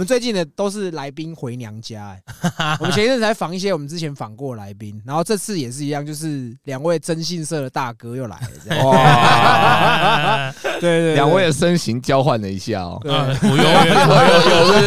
们最近的都是来宾回娘家、哎，我们前一阵子才访一些我们之前访过的来宾，然后这次也是一样，就是两位征信社的大哥又来了，这样。哇，对对对，两位的身形交换了一下哦，对啊，我有有有，是不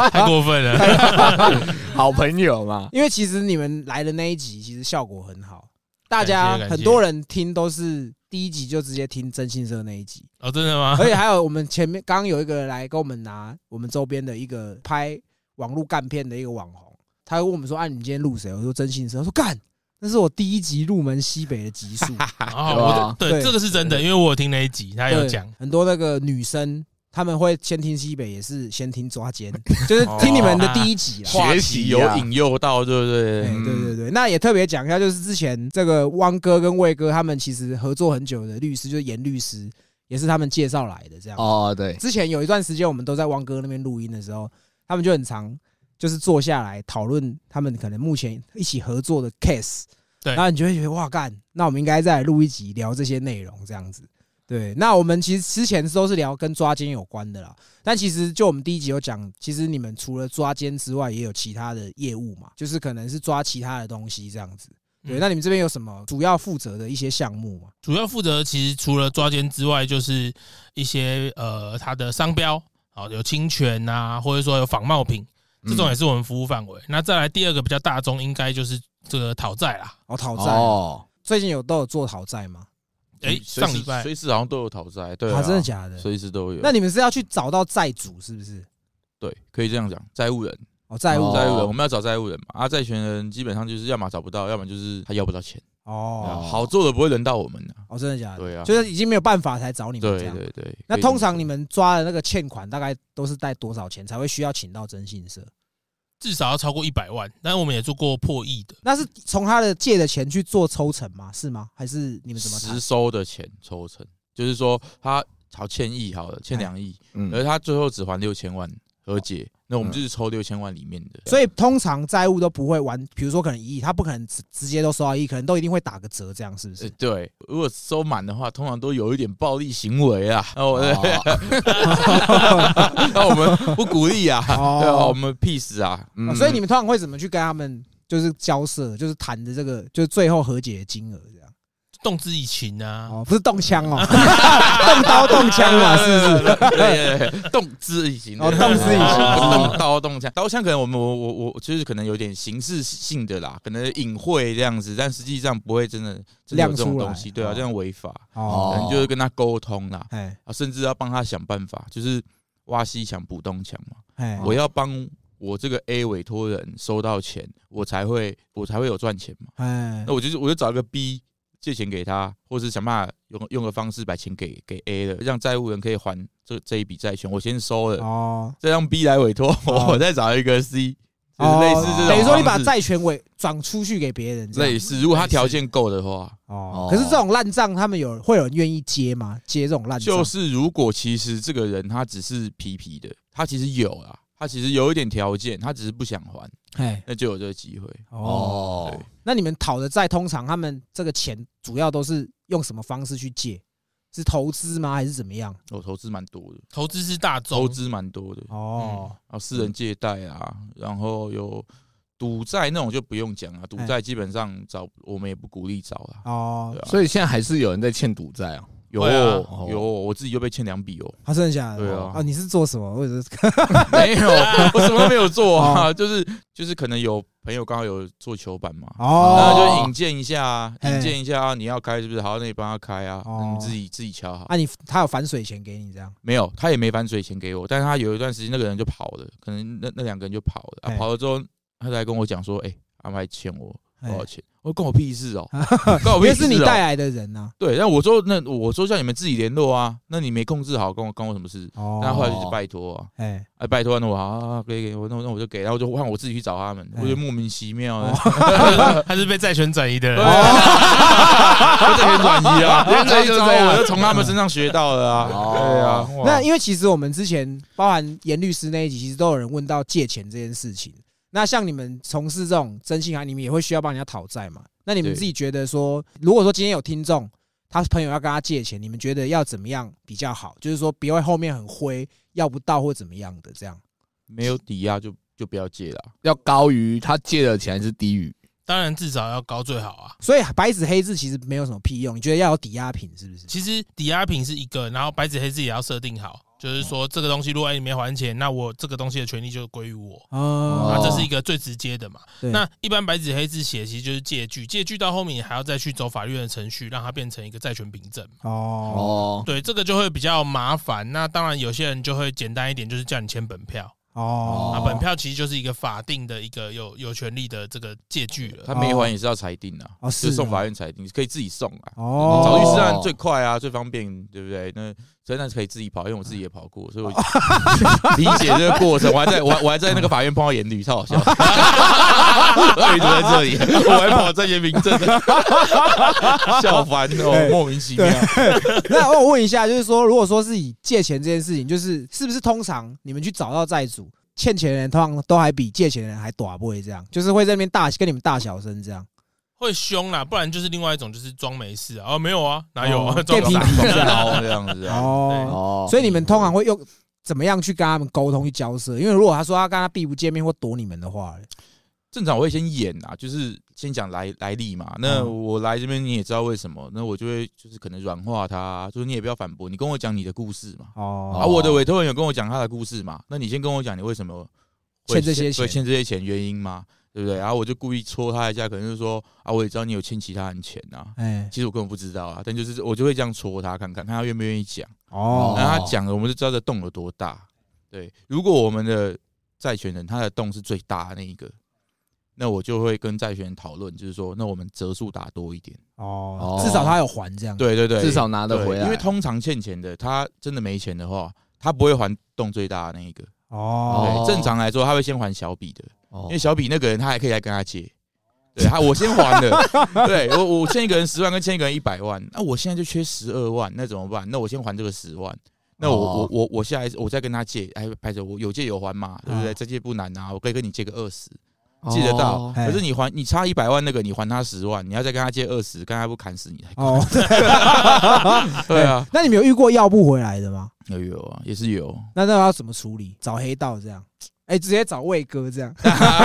用？太过分了。好朋友嘛。因为其实你们来的那一集其实效果很好，大家很多人听都是第一集就直接听真心社那一集，哦，真的吗？而且还有我们前面刚刚有一个人来跟我们拿我们周边的一个拍网络干片的一个网红，他会问我们说：“啊，你今天录谁？”我说：“真心社。”他说：“干，那是我第一集入门西北的集数。哦，对这个是真的，因为我有听那一集，他有讲。很多那个女生。”他们会先听西北，也是先听抓奸，就是听你们的第一集啦。学习呀引诱到，对不对？哎，嗯对对对，那也特别讲一下，就是之前这个汪哥跟魏哥他们其实合作很久的律师，就是严律师，也是他们介绍来的。这样，哦，对，之前有一段时间我们都在汪哥那边录音的时候，他们就很常就是坐下来讨论他们可能目前一起合作的 case，对然后你就会觉得哇干，那我们应该再来录一集聊这些内容这样子。对，那我们其实之前都是聊跟抓奸有关的啦，但其实就我们第一集有讲，其实你们除了抓奸之外，也有其他的业务嘛，就是可能是抓其他的东西这样子。对，嗯那你们这边有什么主要负责的一些项目吗？主要负责其实除了抓奸之外，就是一些呃它的商标，好有侵权呐，或者说有仿冒品，这种也是我们服务范围。那再来第二个比较大宗，应该就是这个讨债啦。哦，讨债，哦，最近有都有做讨债吗？哎，上礼拜随时好像都有讨债，对啊，啊，真的假的？随时都有。那你们是要去找到债主是不是？对，可以这样讲，债务人，哦，债务哦债务人，我们要找债务人嘛。啊，债权人基本上就是要么找不到，要么就是他要不到钱。哦好做的不会轮到我们的。哦，真的假的？对啊，就是已经没有办法才找你们这对样。对对。那可以这么通常你们抓的那个欠款大概都是贷多少钱才会需要请到征信社？至少要超过一百万，但是我们也做过破亿的。那是从他的借的钱去做抽成吗？是吗？还是你们怎么谈实？收的钱抽成，就是说他好欠亿好了，欠哎两亿，嗯而他最后只还六千万和解，那我们嗯就是抽六千万里面的。所以通常债务都不会完，比如说可能一亿，他不可能直直接都收到一亿，可能都一定会打个折，这样是不呃是？对，如果收满的话，通常都有一点暴力行为啊。那我哦 那我们不鼓励啊，哦对啊，我们 peace 啊。所以你们通常会怎么去跟他们就是交涉，就是谈的这个，就是最后和解的金额？动之以情啊，哦，不是动枪哦，动刀动枪嘛，是不是？对对对，动之以情，哦动之以情。哦 动刀动枪，刀枪可能我们我我我就是可能有点形式性的啦，可能隐晦这样子，但实际上不会真的这种亮出来。东西，对啊，哦这样违法，哦。可能就是跟他沟通啦，哎啊，甚至要帮他想办法，就是挖西墙补东墙嘛，哎，我要帮我这个 A 委托人收到钱，我才会我才会有赚钱嘛，哎那我就是我就找一个 B 借钱给他，或是想办法用用个方式把钱给给 A 了，让债务人可以还这这一笔债权，我先收了，哦，再让 B 来委托，哦我再找一个 C，就是类似这种。等于说你把债权委转出去给别人，类似，如果他条件够的话，哦哦。可是这种烂账，他们有会有人愿意接吗？接这种烂账就是如果其实这个人他只是皮皮的，他其实有啦，他其实有一点条件，他只是不想还，哎那就有这个机会。哦，那你们讨的债，通常他们这个钱主要都是用什么方式去借？是投资吗？还是怎么样？我投资蛮多的，投资是大众投，资蛮多的，哦，然后私人借贷啊，然后有赌债那种就不用讲了，赌债基本上找我们也不鼓励找了。哦，啊，所以现在还是有人在欠赌债啊。有啊哦有哦，我自己又被欠两笔哦。他剩下的？对啊啊，你是做什么？我者是 没有，我什么都没有做啊，哦就是就是可能有朋友刚好有做球板嘛，哦那哦，就引荐一下啊，引荐一下啊，你要开是不是？好，那你帮他开啊，哦你自己自己敲好。啊，你他有反水钱给你这样？没有，他也没反水钱给我，但是他有一段时间那个人就跑了，可能那那两个人就跑了，啊，跑了之后他才跟我讲说，哎，阿麦欠我多少哎钱？我说关我屁事哦，关我是你带哦。来的人呐。对，但我说那我说叫你们自己联络啊，那你没控制好，关我关我什么事？哦，那后来就是拜托啊，哎，哎，拜托，那我好啊，给给我，那我那我就给，然后就换我自己去找他们，哎我觉得莫名其妙的，他是被债权转移的人。就这边转移啊，原来就是这样我就从他们身上学到了啊，哦对啊，那因为其实我们之前包含严律师那一集，其实都有人问到借钱这件事情。那像你们从事这种征信行，你们也会需要帮人家讨债嘛？那你们自己觉得说，如果说今天有听众，他朋友要跟他借钱，你们觉得要怎么样比较好？就是说，别会后面很灰，要不到或怎么样的这样。没有抵押就就不要借了。要高于他借的钱还是低于？当然至少要高最好啊。所以白纸黑字其实没有什么屁用，你觉得要有抵押品是不是？其实抵押品是一个，然后白纸黑字也要设定好，就是说这个东西如果哎你没还钱，那我这个东西的权利就归于我。哦啊，这是一个最直接的嘛。那一般白纸黑字写，其实就是借据，借据到后面你还要再去走法律的程序，让它变成一个债权凭证嘛。哦哦，对，这个就会比较麻烦。那当然，有些人就会简单一点，就是叫你签本票。哦啊，本票其实就是一个法定的一个有有权利的这个借据了。他没还也是要裁定的、哦就是送哦法院裁定，可以自己送啊。哦，找律师案最快啊，最方便，对不对？那真的是可以自己跑，因为我自己也跑过，所以我 理解这个过程。我还在我还我还在那个法院碰到严律，超好笑。我一直在这里，我还跑在严明镇，笑翻哦，莫名其妙。那我问一下，就是说，如果说是以借钱这件事情，就是是不是通常你们去找到债主，欠钱的人通常都还比借钱的人还短不会这样，就是会在那边大跟你们大小声这样，会凶啦，不然就是另外一种，就是装没事啊。哦，没有啊，哪有啊？哦装变皮这样然这样子啊，哦，哦，所以你们通常会用怎么样去跟他们沟通去交涉？因为如果他说他跟他避不见面或躲你们的话，正常我会先演啊，就是先讲来来历嘛。那嗯我来这边你也知道为什么，那我就会就是可能软化他，就是你也不要反驳，你跟我讲你的故事嘛。哦啊，我的委托人有跟我讲他的故事嘛？那你先跟我讲你为什么欠这些钱会欠这些钱原因嘛？对不对？然后我就故意戳他一下，可能就是说啊，我也知道你有欠其他人钱啊，哎其实我根本不知道啊，但就是我就会这样戳他看看，看他愿不愿意讲。哦然后他讲了，我们就知道这洞有多大。对，如果我们的债权人他的洞是最大的那一个，那我就会跟债权人讨论，就是说，那我们折数打多一点。哦哦，至少他有还这样，对对对，至少拿得回来因为通常欠钱的，他真的没钱的话，他不会还洞最大的那一个。哦，对，正常来说他会先还小笔的，哦因为小比那个人他还可以来跟他借。对他，我先还的。对我，我欠一个人十万，跟欠一个人一百万，那我现在就缺十二万，那怎么办？那我先还这个十万。那我我哦我我下一次我再跟他借，哎，拍着我有借有还嘛，对不对？啊这借不难啊，我可以跟你借个二十，借得到。可是你还你差一百万那个，你还他十万，你要再跟他借二十，刚才不砍死你才哦，对啊，那你们有遇过要不回来的吗？有有啊，也是有。那那要怎么处理？找黑道这样？哎，直接找魏哥这样？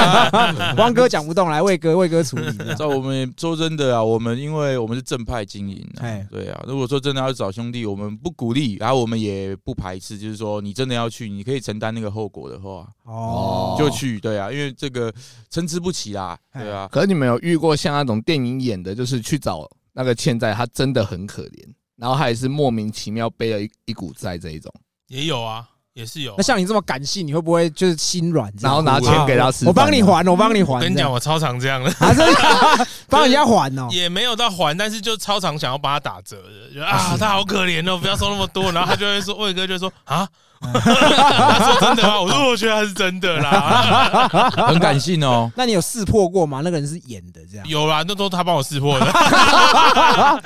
汪哥讲不动，来魏哥，魏哥处理这样。在我们说真的啊，我们因为我们是正派经营哎啊，对啊。如果说真的要找兄弟，我们不鼓励，然后我们也不排斥，就是说你真的要去，你可以承担那个后果的话，哦，就去。对啊，因为这个参差不齐啦，哎对啊。可是你们有遇过像那种电影演的，就是去找那个欠债，他真的很可怜，然后他也是莫名其妙背了一一股债这一种，也有啊，也是有。那像你这么感性，你会不会就是心软？然后拿钱给他我帮你还，我帮你还。我跟你讲，我超常这样的，啊，真的 帮人家还哦。也没有到还，但是就超常想要帮他打折的，就啊，他好可怜哦，不要收那么多。然后他就会说，魏哥就说啊，他说真的吗？我说我觉得他是真的啦，很感性哦。那你有识破过吗？那个人是演的这样。有啦，那都他帮我识破的。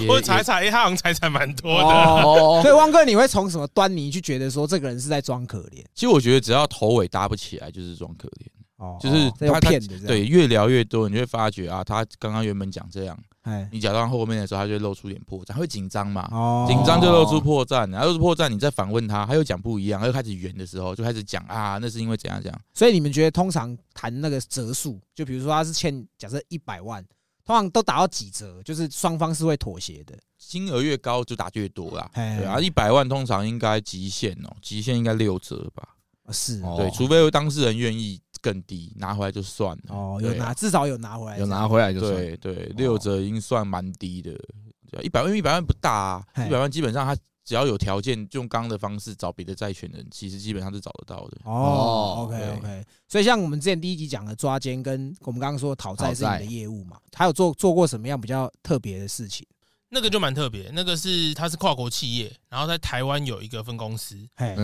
也我查一查，哎，他好像财产蛮多的。哦，所以汪哥，你会从什么端倪去觉得说这个人是在装可怜？其实我觉得只要头尾搭不起来，就是装可怜。哦，就是他他骗的。对，越聊越多，你就会发觉啊，他刚刚原本讲这样，哎，你讲到后面的时候，他就会露出点破绽，他会紧张嘛。哦，紧张就露出破绽，然后露出破绽，你再反问他，他又讲不一样，他又开始圆的时候，就开始讲啊，那是因为怎样怎样。所以你们觉得通常谈那个折数，就比如说他是欠假设一百万，通常都打到几折，就是双方是会妥协的。金额越高就打越多啦，哎对啊，一百万通常应该极限哦，极限应该六折吧，哦是哦对，除非当事人愿意更低，拿回来就算了。哦，有拿至少有拿回来，有拿回来就算。对对，六折已经算蛮低的，一百万因为一百万不大啊，一百万基本上他只要有条件，就用刚刚的方式找别的债权人，其实基本上是找得到的。哦哦，OK 对 OK，所以像我们之前第一集讲的抓奸，跟我们刚刚说讨债是你的业务嘛，还有做做过什么样比较特别的事情？那个就蛮特别，那个是他是跨国企业，然后在台湾有一个分公司，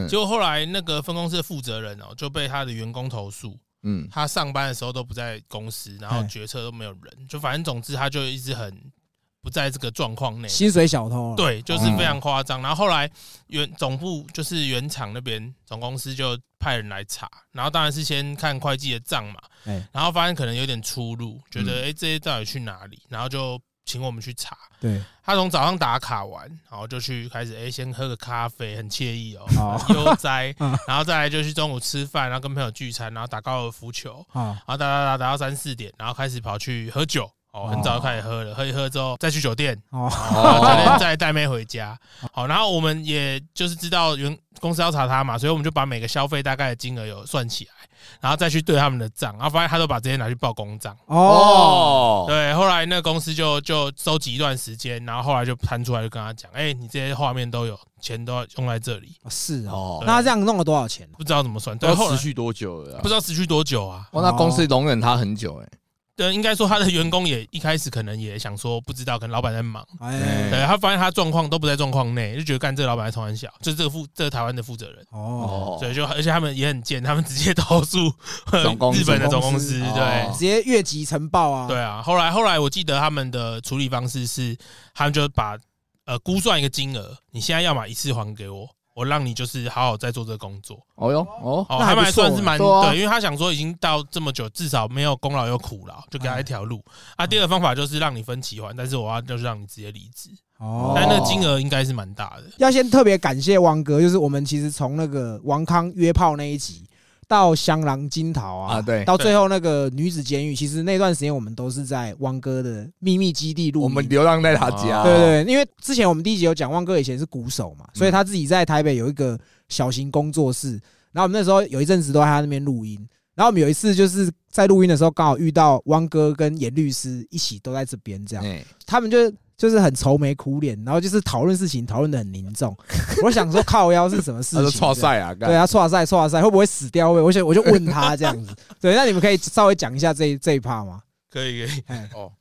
结果后来那个分公司的负责人哦就被他的员工投诉，嗯，他上班的时候都不在公司，然后哎决策都没有人，就反正总之他就一直很不在这个状况内。薪水小偷，，对，就是非常夸张。然后后来原总部就是原厂那边总公司就派人来查，然后当然是先看会计的账嘛，哎，然后发现可能有点出入，觉得诶这些到底去哪里，然后就请我们去查。对，他从早上打卡完，然后就去开始，哎、先喝个咖啡，很惬意哦，好很 悠哉 嗯。然后再来就去中午吃饭，然后跟朋友聚餐，然后打高尔夫球，啊，然后打打打打到三四点，然后开始跑去喝酒。哦，很早就开始喝了，喝一喝之后再去酒店，哦，酒店再带妹回家。好，然后我们也就是知道原公司要查他嘛，所以我们就把每个消费大概的金额有算起来，然后再去对他们的账，然后发现他都把这些拿去报公账。哦，对，后来那个公司就就收集一段时间，然后后来就摊出来，就跟他讲，哎、你这些画面都有，钱都要用在这里，是哦，哦，那他这样弄了多少钱？不知道怎么算。对，要持续多久了啊？不知道持续多久啊？哇，那公司容忍他很久哎，对，应该说他的员工也一开始可能也想说不知道，可能老板在忙。哎，对他发现他状况都不在状况内，就觉得干这个老板还从很小，就是这个负这个台湾的负责人，哦，所以就而且他们也很贱，他们直接投诉 日本的总公司，公司对哦直接越级呈报啊，对啊。后来后来我记得他们的处理方式是，他们就把呃估算一个金额，你现在要么一次还给我，我让你就是好好在做这个工作。哦哟哦，他们还算是蛮对因为他想说已经到这么久，至少没有功劳有苦劳，就给他一条路。啊，第二个方法就是让你分期还，但是我要就是让你直接离职，哦，但那个金额应该是蛮大的。要先特别感谢汪哥，就是我们其实从那个王康约炮那一集到香囊金桃啊，啊对到最后那个女子监狱，其实那段时间我们都是在汪哥的秘密基地录音。我们流浪在他家，哦对对对，因为之前我们第一集有讲，汪哥以前是鼓手嘛，所以他自己在台北有一个小型工作室，然后我们那时候有一阵子都在他那边录音。然后我们有一次就是在录音的时候，刚好遇到汪哥跟严律师一起都在这边，这样哎，他们就就是很愁眉苦脸，然后就是讨论事情，讨论的很凝重。我想说靠腰是什么事他情？说错赛啊，对啊，错赛错赛会不会死掉？我想我就问他这样子。对，那你们可以稍微讲一下这一这一趴吗？可以可以，哎，哦，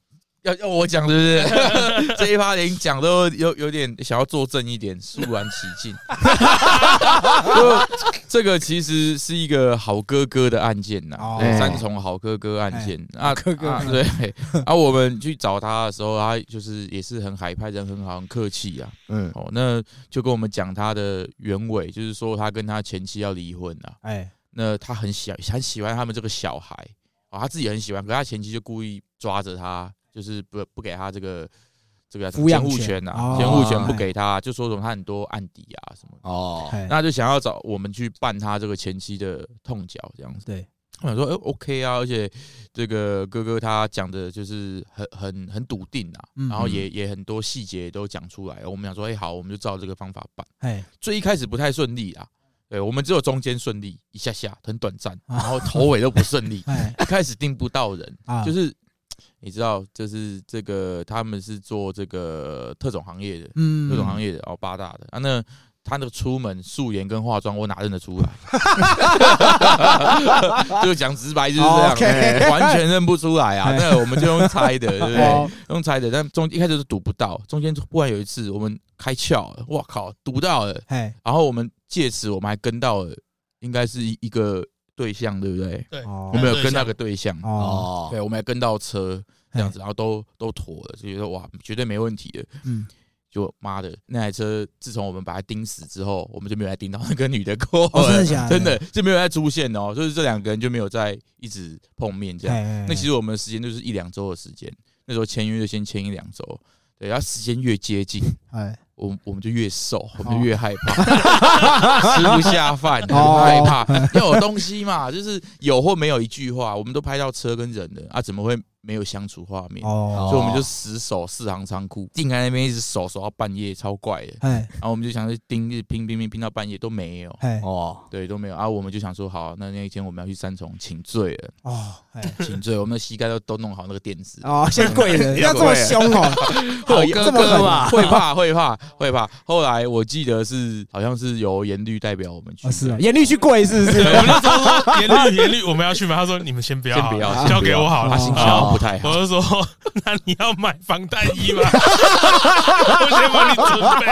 要要我讲是不是？这一趴连讲都有有点想要作证一点，肃然起敬。就这个其实是一个好哥哥的案件呐三重好哥哥案件啊，哥哥啊对。啊，我们去找他的时候，他就是也是很海派，人很好，很客气啊。嗯，哦，那就跟我们讲他的原委，就是说他跟他前妻要离婚啊。哎，那他很喜很喜欢他们这个小孩啊、哦，他自己很喜欢，可是他前妻就故意抓着他，就是不不给他这个这个抚养监护权权呐、哦监护权不给他，就说什么他很多案底啊什么，哦，哎那就想要找我们去办他这个前妻的痛脚这样子。对，我想说，哎、o k 啊，而且这个哥哥他讲的就是很很很笃定啊，嗯然后也也很多细节都讲出来。我们想说，哎、好，我们就照这个方法办。哎，最一开始不太顺利啊，对我们只有中间顺利一下下，很短暂，啊然后头尾都不顺利。哎一开始盯不到人，啊，就是你知道，就是这个他们是做这个特种行业的，嗯特种行业的哦，八大的啊，那他那个出门素颜跟化妆，我哪认得出来？就讲直白就是这样完全认不出来啊。哎那我们就用猜的，对不对哦？用猜的，但中一开始是赌不到，中间忽然有一次我们开窍了，哇靠，赌到了，哎，然后我们借此我们还跟到了，应该是一一个对象，对不对？对，哦我们有跟那个对象，哦，哦，对，我们还跟到车这样子，然后都都妥了，就觉得哇，绝对没问题的。嗯，就妈的，那台车自从我们把它盯死之后，我们就没有再盯到那个女的过哦，真了，的假的？真的就没有再出现哦。就是这两个人就没有再一直碰面这样。哎，那其实我们的时间就是一两周的时间，那时候签约就先签一两周，对，然后时间越接近，哎，我我们就越瘦，我们就越害怕，吃不下饭，害怕，要有东西嘛，就是有或没有一句话，我们都拍到车跟人的啊，怎么会没有相处画面？哦，所以我们就死守四行仓库，定在那边一直守守到半夜，超怪的。哎然后我们就想去盯，一直拼拼拼拼到半夜都没有，哎哦，对，都没有。啊，我们就想说，好，那那一天我们要去三重请罪了，哦，哎请罪，我们的膝盖都都弄好那个垫子。哦，先跪了，要要这么凶哦，好哦哥这么狠哥嘛，会怕，会怕，会怕。后来我记得是好像是由严律代表我们去是啊，严律去跪是不是？对，我们那时候说 严律严律我们要去吗？他说你们先不要，先不要，交给我好了。他心情不太好我。就说，那你要买防弹衣吗？我先帮你准备。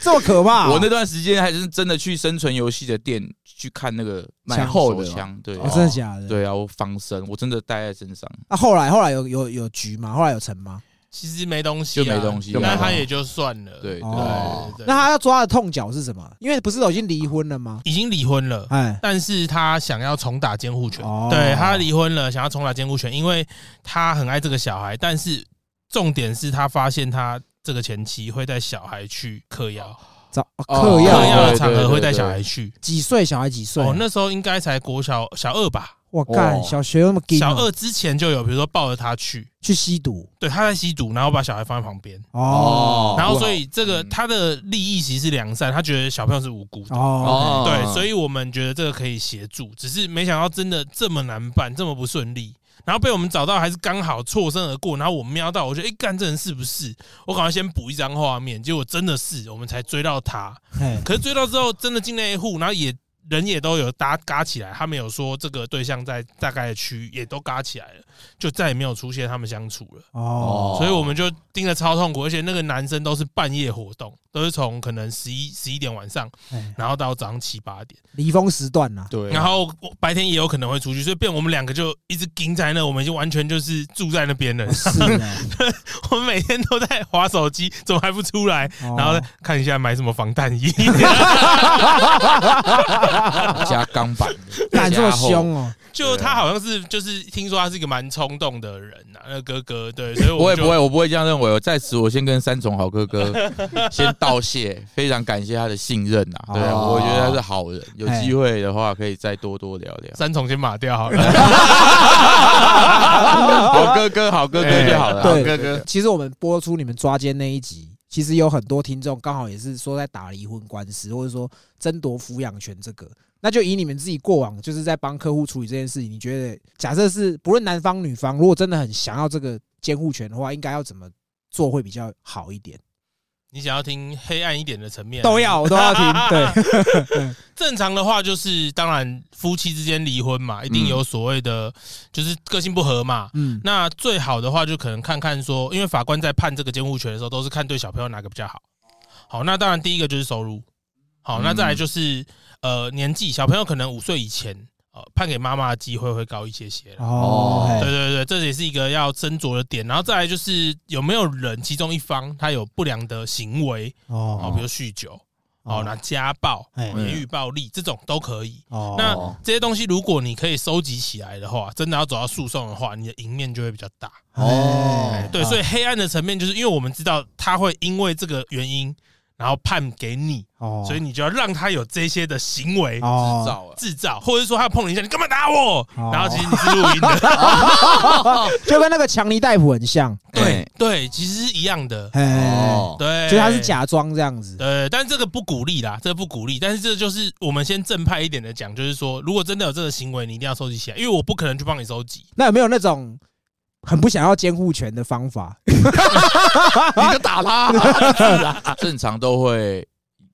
这么可怕？我那段时间还是真的去生存游戏的店去看那个买厚的手枪，对哦，真的假的？。对啊，我防身，我真的带在身上。那后来后来有有有局吗？后来有成吗？其实没东西啊，就没东西那他也就算了。对对哦对对那他要抓的痛脚是什么？因为不是都已经离婚了吗？已经离婚了。哎，但是他想要重打监护权，哦对他离婚了，想要重打监护权，因为他很爱这个小孩，但是重点是他发现他这个前妻会带小孩去嗑药，找哦嗑嗑药嗑药的场合会带小孩去。几岁？小孩几岁？哦，那时候应该才国小小二吧，我干，哦小学那么紧哦，小二之前就有，比如说抱着他去，去吸毒。对，他在吸毒，然后把小孩放在旁边，哦。然后所以这个嗯他的利益其实是良善，他觉得小朋友是无辜的。哦，对，嗯所以我们觉得这个可以协助，只是没想到真的这么难办，这么不顺利，然后被我们找到还是刚好错身而过，然后我瞄到，我觉得哎，干这人是不是？我赶快先补一张画面，结果真的是，我们才追到他。可是追到之后，真的进那一户，然后也人也都有搭嘎起来，他们有说这个对象在大概的区域也都嘎起来了，就再也没有出现他们相处了。哦，所以我们就盯得超痛苦，而且那个男生都是半夜活动，都是从可能十一十一点晚上，哎然后到早上七八点，离峰时段呐，对，然后白天也有可能会出去，所以变我们两个就一直盯在那，我们已经完全就是住在那边了。是的，我们每天都在划手机，怎么还不出来？哦然后再看一下买什么防弹衣。加钢板 这么凶哦，就他好像是就是听说他是一个蛮冲动的人呐、那哥哥对，所以我不会不会，我不会这样认为。我在此，我先跟三重好哥哥 先道谢，非常感谢他的信任呐。对啊，哦我觉得他是好人，有机会的话可以再多多聊聊。三重先码掉好了。好哥哥，好哥哥就好了。对好哥哥，其实我们播出你们抓奸那一集，其实有很多听众刚好也是说在打离婚官司，或者说争夺抚养权这个。那就以你们自己过往就是在帮客户处理这件事情，你觉得假设是不论男方女方，如果真的很想要这个监护权的话，应该要怎么做会比较好一点？你想要听黑暗一点的层面，都要，我都要听。对，正常的话就是，当然夫妻之间离婚嘛，一定有所谓的就是个性不合嘛。嗯，那最好的话就可能看看说，因为法官在判这个监护权的时候，都是看对小朋友哪个比较好。好，那当然第一个就是收入，好，那再来就是呃年纪，小朋友可能五岁以前，呃判给妈妈的机会会高一些些啦哦，对嘿对对，这也是一个要斟酌的点。然后再来就是有没有人其中一方他有不良的行为，哦，哦比如酗酒，哦，那家暴、哎言语暴力这种都可以。哦，那这些东西，如果你可以收集起来的话，真的要走到诉讼的话，你的赢面就会比较大。哦哎对，所以黑暗的层面，就是因为我们知道他会因为这个原因，然后判给你，哦，所以你就要让他有这些的行为哦。制造啊，制造，或者说他碰你一下，你干嘛打我？哦。然后其实你是录音的，就跟那个强尼戴普很像，对哎对，其实是一样的。哎，哦，对，就他是假装这样子，对，但这个不鼓励啦，这个不鼓励。但是这就是我们先正派一点的讲，就是说，如果真的有这个行为，你一定要收集起来，因为我不可能去帮你收集。那有没有那种很不想要监护权的方法？你就打他，正常都会，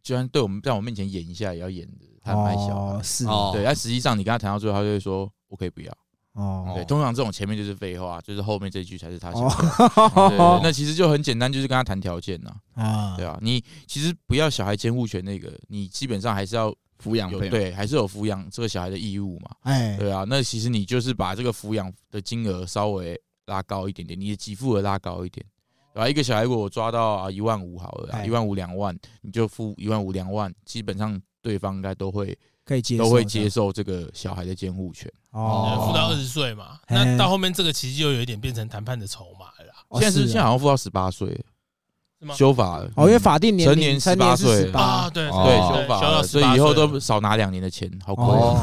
就算对我们在我面前演一下，也要演的，他很爱小孩。哦是哦对，但实际上你跟他谈到最后，他就会说：“我可以不要。”哦对，通常这种前面就是废话，就是后面这句才是他想要的。对，哦那其实就很简单，就是跟他谈条件呐。啊对啊，你其实不要小孩监护权那个，你基本上还是要抚养费，对，还是有抚养这个小孩的义务嘛。哎对啊，那其实你就是把这个抚养的金额稍微拉高一点点，你的给付额拉高一点，对吧？一个小孩如果我抓到啊一万五好了一万五两万，你就付一万五两万，基本上对方应该都会可以接受都会接受这个小孩的监护权。哦付到二十岁嘛，那到后面这个其实就有一点变成谈判的筹码了现在是现在好像付到十八岁？修法。了。哦，因为法定年龄成年成年是岁十八啊，，对哦。对对修法，修到所以以后18岁。都少拿两年的钱，好亏。哦，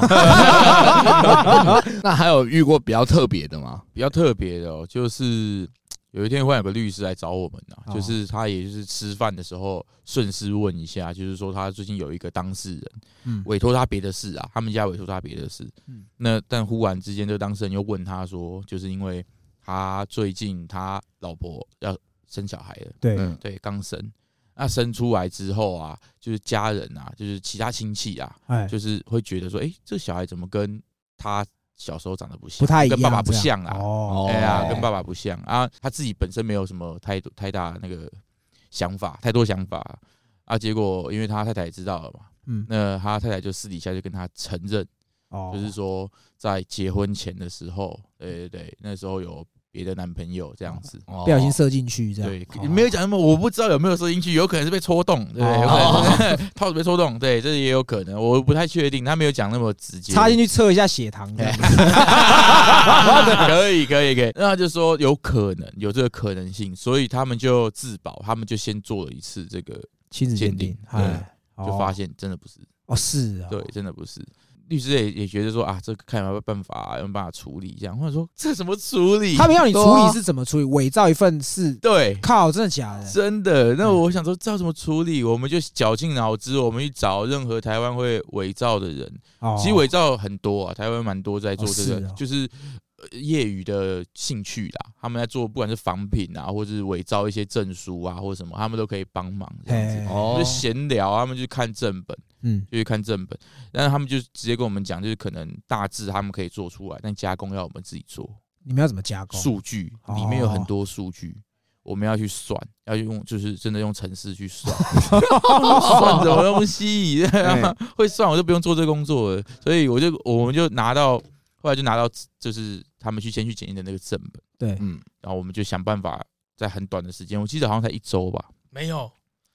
那还有遇过比较特别的吗？比较特别的哦，就是有一天忽然有个律师来找我们啊，哦。就是他也就是吃饭的时候顺势问一下，就是说他最近有一个当事人嗯。委托他别的事啊，他们家委托他别的事，嗯。那但忽然之间这个当事人又问他说，就是因为他最近他老婆要生小孩了，对。嗯，对，刚生。那生出来之后啊，就是家人啊，就是其他亲戚啊，哎。就是会觉得说，哎、这小孩怎么跟他小时候长得不像，不太一样，跟爸爸不像啊，哦，哎呀，哦。跟爸爸不像。啊，他自己本身没有什么太多太大那个想法，太多想法。啊。结果因为他太太也知道了嘛，嗯。那他太太就私底下就跟他承认，哦，就是说在结婚前的时候，对对对，那时候有别的男朋友这样子。哦不小心射进去这样。对，哦没有讲那么，我不知道有没有射进去，有可能是被戳动，对不对？有可能是 套子被戳动，对，这也有可能，我不太确定，他没有讲那么直接。插进去测一下血糖。可以，可以，可以。那他就说有可能有这个可能性，所以他们就自保，他们就先做了一次这个，亲子鉴鉴定定，哎，就发现现真的不是，哦是啊，对，真的不是。律师也也觉得说啊，这个看有没有办法，有没有办法处理这样，或者说这怎么处理？他们要你处理是怎么处理？伪造一份是对。靠，真的假的？真的，那我想说，这要怎么处理？我们就绞尽脑汁，我们去找任何台湾会伪造的人。哦其实伪造很多啊，台湾蛮多在做这个，哦是哦就是呃业余的兴趣啦。他们在做，不管是仿品啊，或者是伪造一些证书啊，或者什么，他们都可以帮忙这样子。就闲聊，他们就看正本，嗯，就去看正本。但是他们就直接跟我们讲，就是可能大致他们可以做出来，但加工要我们自己做。你们要怎么加工？数据哦里面有很多数据，我们要去算，要用就是真的用程式去算，算什么东西？会算我就不用做这个工作了，所以我就我们就拿到，后来就拿到就是他们去先去检验的那个正本，对，嗯，然后我们就想办法在很短的时间，我记得好像才一周吧，没有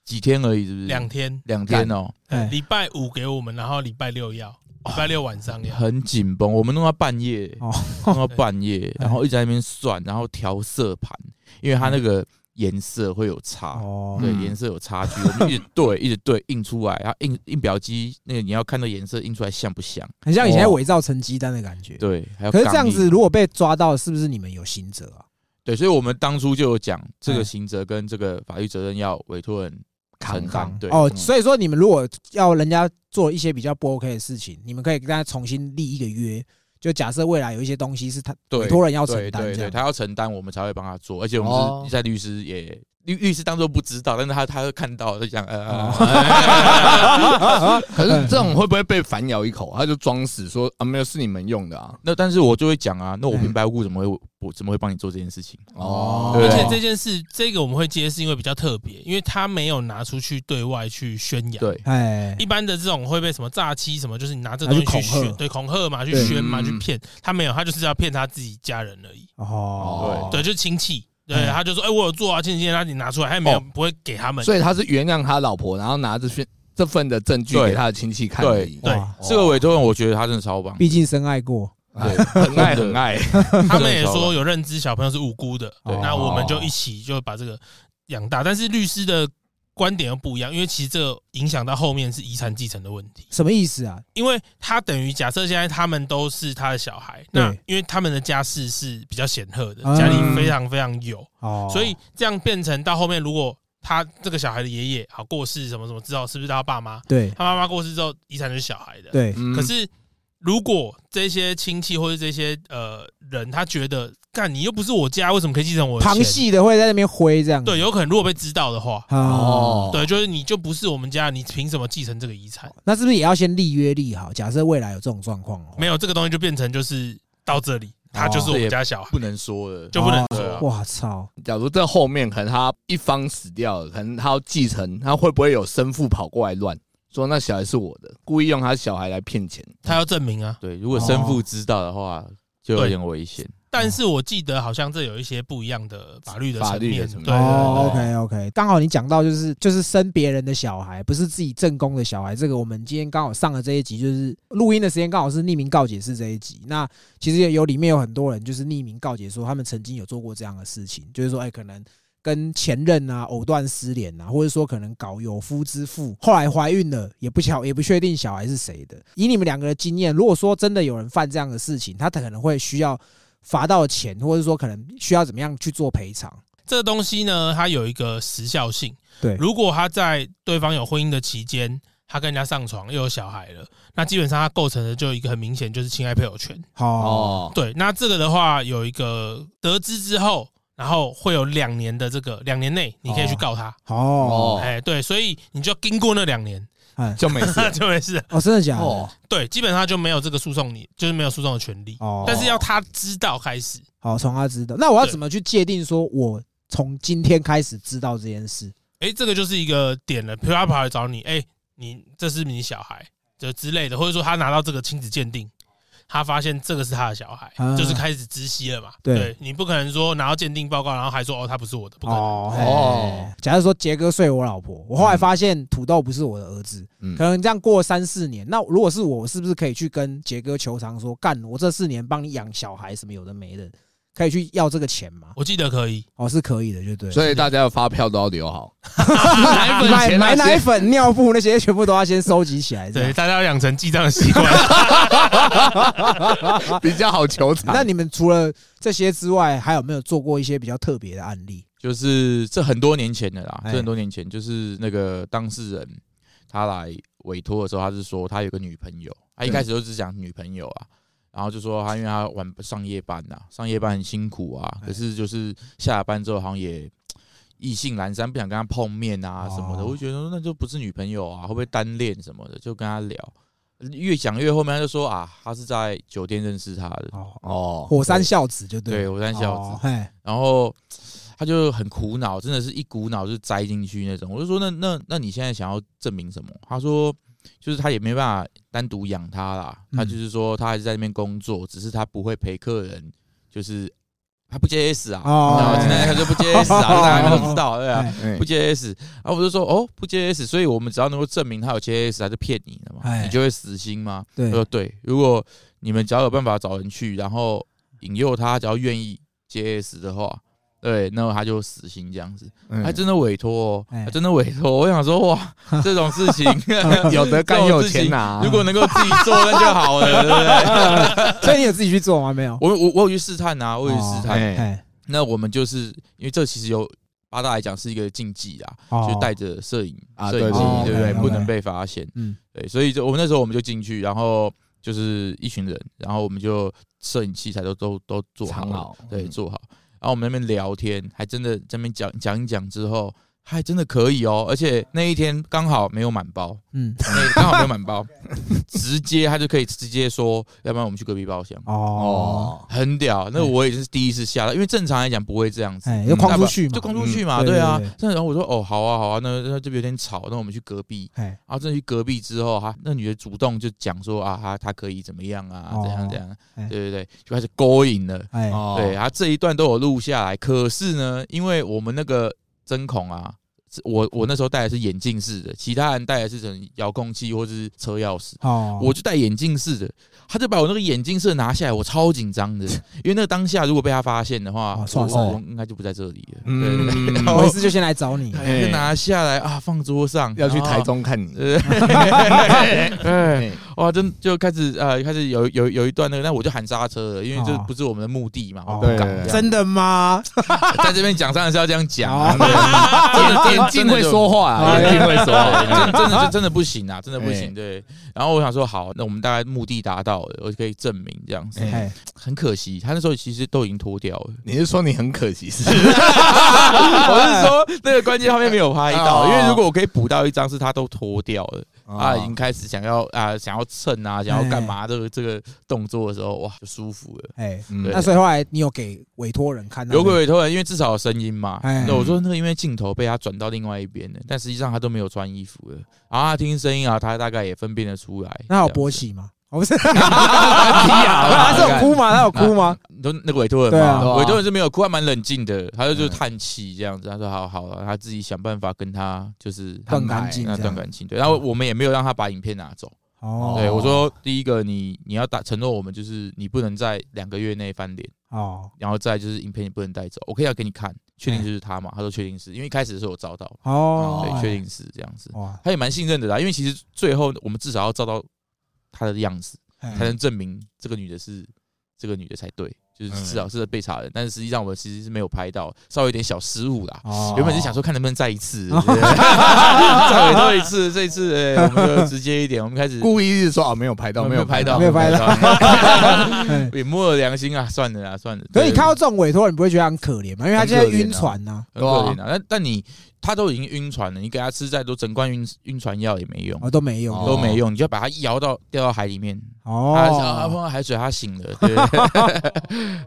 几天而已，是不是？两天，两天哦，哎礼拜五给我们，然后礼拜六要，礼拜六晚上要。很紧绷，我们弄到半夜，哦弄到半夜，然后一直在那边算，然后调色盘，因为它那个颜色会有差。哦，对，嗯颜色有差距，我们一直 对，一直对，印出来，然后印印表机那个你要看到颜色印出来像不像？很像以前哦伪造成绩单的感觉。对，还有可是这样子，如果被抓到，是不是你们有刑责啊？对，所以我们当初就有讲这哎个刑责跟这个法律责任要委托人承担。对，哦，嗯所以说你们如果要人家做一些比较不 OK 的事情，你们可以跟他重新立一个约，就假设未来有一些东西是他委托人要承担对。他要承担，我们才会帮他做，而且我哦们是在律师也律律师当做不知道，但是他他会看到，就讲呃 可是这种会不会被反咬一口？他就装死说啊，没有是你们用的啊。那但是我就会讲啊，那我嗯平白无故怎么会我怎么会帮你做这件事情？哦，而且这件事，这个我们会接，是因为比较特别，因为他没有拿出去对外去宣扬。对，哎一，般的这种会被什么诈欺什么，就是你拿这个东西去宣，对恐吓嘛，去宣嘛，嗯去骗。他没有，他就是要骗他自己家人而已。哦，对，就是亲戚。对，嗯他就说：“哎，我有做啊，亲戚，那你拿出来。”他也没有哦不会给他们。所以他是原谅他老婆，然后拿这份这份的证据给他的亲戚看。对哇这个委托人我觉得他真的超棒，毕竟深爱过，对，很 爱很爱。他们也说有认知小朋友是无辜的，对那我们就一起就把这个养大。但是律师的观点又不一样，因为其实这个影响到后面是遗产继承的问题。什么意思啊？因为他等于假设现在他们都是他的小孩，那因为他们的家世是比较显赫的，嗯家里非常非常有，哦，所以这样变成到后面，如果他这个小孩的爷爷好过世什么什么之后，是不是他爸妈？对他妈妈过世之后，遗产就是小孩的。对，嗯可是如果这些亲戚或者这些呃人，他觉得干你又不是我家，为什么可以继承我的旁钱？系的会在那边挥这样，对，有可能如果被知道的话，哦，哦，对，就是你就不是我们家，你凭什么继承这个遗产？那是不是也要先立约立好？假设未来有这种状况，没有这个东西就变成就是到这里，他就是我们家小孩，不能说的，就不能哦说。哇操，假如在后面可能他一方死掉了，可能他要继承，他会不会有生父跑过来乱说那小孩是我的，故意用他小孩来骗钱？他要证明啊。对，如果生父知道的话，就有点危险。但是我记得好像这有一些不一样的法律的法层面，对哦对对。，OK OK，刚好你讲到就是就是生别人的小孩，不是自己正宫的小孩。这个我们今天刚好上了这一集，就是录音的时间刚好是匿名告解是这一集。那其实也有里面有很多人就是匿名告解说他们曾经有做过这样的事情，就是说哎可能。跟前任啊藕断丝连啊，或者说可能搞有夫之妇，后来怀孕了也不巧也不确定小孩是谁的。以你们两个的经验，如果说真的有人犯这样的事情，他可能会需要罚到钱，或者说可能需要怎么样去做赔偿。这个东西呢，它有一个时效性。对如果他在对方有婚姻的期间，他跟人家上床又有小孩了，那基本上他构成的就一个很明显就是侵害配偶权。哦，对，那这个的话有一个得知之后，然后会有两年的这个两年内你可以去告他。哦哎，对，所以你就要经过那两年，哎，就没事 就没事。哦，真的假的？哦对，基本上就没有这个诉讼，你就是没有诉讼的权利。哦，但是要他知道开始，好从他知道，那我要怎么去界定说，我从今天开始知道这件事？哎，这个就是一个点了。比如他跑来找你，哎，你这是你小孩，就之类的，或者说他拿到这个亲子鉴定，他发现这个是他的小孩啊，就是开始知悉了嘛。对。对你不可能说拿到鉴定报告，然后还说哦他不是我的，不可能。哦假如说杰哥睡我老婆，我后来发现土豆不是我的儿子，嗯。可能这样过三四年，那如果是我，我是不是可以去跟杰哥求偿说，干我这四年帮你养小孩什么有的没的，可以去要这个钱吗？我记得可以，哦，是可以的，就对了。所以大家的发票都要留好，奶粉买钱那些买奶粉、尿布那些全部都要先收集起来。这对，大家要养成记账的习惯。比较好求那偿。你们除了这些之外，还有没有做过一些比较特别的案例？就是这很多年前的啦，哎这很多年前，就是那个当事人他来委托的时候，他是说他有个女朋友，他一开始就只讲女朋友啊，然后就说他因为他晚上夜班呐、上夜班很辛苦啊，哎可是就是下了班之后好像也意兴阑珊，不想跟他碰面啊什么的，哦我就觉得说那就不是女朋友啊，会不会单恋什么的，就跟他聊。越讲越后面，他就说啊，他是在酒店认识他的，哦，哦，火山孝子就对，对，火山孝子哦。然后他就很苦恼，真的是一股脑就栽进去那种。我就说那那那你现在想要证明什么？他说就是他也没办法单独养他啦，嗯。他就是说他还是在那边工作，只是他不会陪客人，就是他不接 S 啊，哦然后现在他就不接 S 啊，大家都知道，对啊。不接 S，然后我就说哦，不接 S，所以我们只要能够证明他有接 S，他就骗你的嘛，哎。你就会死心吗？对。他说对，如果你们只要有办法找人去，然后引诱他，只要愿意接 S 的话，对，那他就死心这样子。嗯还真的委托哦，哎还真的委托。我想说哇，这种事情有得干又有钱拿，如果能够自己做那就好了，对不对？所以你有自己去做吗？没有，我我我有去试探啊，我有去试探。哎哎，那我们就是因为这其实有八大来讲是一个禁忌啦，哦就带着摄影啊摄影机，对对不对不能被发现。嗯，对，所以就我们那时候我们就进去，然后就是一群人，然后我们就摄影器材都都都做好了，藏好对，嗯做好。然后我们那边聊天，还真的这边讲讲一讲之后，还真的可以哦，而且那一天刚好没有满包，嗯，那刚好没有满包，直接他就可以直接说，要不然我们去隔壁包厢。哦，哦，很屌，那我也是第一次下到，因为正常来讲不会这样子，哎，就框出去嘛，就框出去嘛，嗯对对啊。然后我说哦，好啊，好啊，那那这边有点吵，那我们去隔壁。哎，然后真的去隔壁之后，哈，那女的主动就讲说啊，她她可以怎么样啊，哦。怎样怎样，哎。对对对，就开始勾引了。哎，哦对，她这一段都有录下来。可是呢，因为我们那个针孔啊，我我那时候戴的是眼镜式的，其他人戴的是成遥控器或者是车钥匙。哦，我就戴眼镜式的，他就把我那个眼镜式拿下来，我超紧张的，因为那个当下如果被他发现的话，我哦算了我应该就不在这里了。对对。对，嗯然后我一次就先来找你，哎。就拿下来啊，放桌上，要去台中看你，哇，真就开始呃，开始有有有一段那个，但我就喊刹车了，因为这哦。不是我们的目的嘛，哦。我不敢对真的吗？在这边讲，当然是要这样讲哦。啊，对眼眼镜会说话啊，哎眼镜会说话，真真的就真的不行啊，真的不哎。行。对，然后我想说，好，那我们大概目的达到了，我就可以证明这样子。很可惜，他那时候其实都已经脱掉了。你是说你很可惜是？我是说那个关键画面没有拍到，哦。因为如果我可以补到一张是他都脱掉了，哦他已经开始想要啊想要蹭啊，想要干嘛这个这个动作的时候，哇，就舒服了。哎，那所以后来你有给委托人看到有给委托人，因为至少有声音嘛。哎那我说那个因为镜头被他转到另外一边了，但实际上他都没有穿衣服了。然后他听声音啊，他大概也分辨得出来。那有这样子勃起吗？哦，不是，啊他是有哭吗？他有哭吗？你说那个委托人嘛，委托人是没有哭，还蛮冷静的，他就就嗯叹气这样子。他说好好了，他自己想办法跟他就是断干净那断感情。对，然后我们也没有让他把影片拿走。哦，对我说，第一个你你要打承诺我们，就是你不能在两个月内翻脸，哦然后再就是影片你不能带走。我可以要给你看，确定就是他嘛？他说确定是，因为一开始的时候我照到，哦，对，确定是这样子。哇，他也蛮信任的啦，因为其实最后我们至少要照到他的样子，哎才能证明这个女的是这个女的才对，就是至少是被查人。但是实际上我们其实是没有拍到，稍微有点小失误啦。哦。原本是想说看能不能再一次，再委托一次，这一次哎，我们就直接一点，我们开始故意是说啊没有拍到，没有拍到，没有拍到。哎也摸了良心啊，算了啦，算了。可是你看到这种委托人，你不会觉得很可怜吗？因为他现在晕船呐，很可怜啊，但但你他都已经晕船了，你给他吃再多整罐晕晕船药也没用，哦都没有哦都没用，你就把他摇到掉到海里面，哦。他啊碰到海水他醒了，对，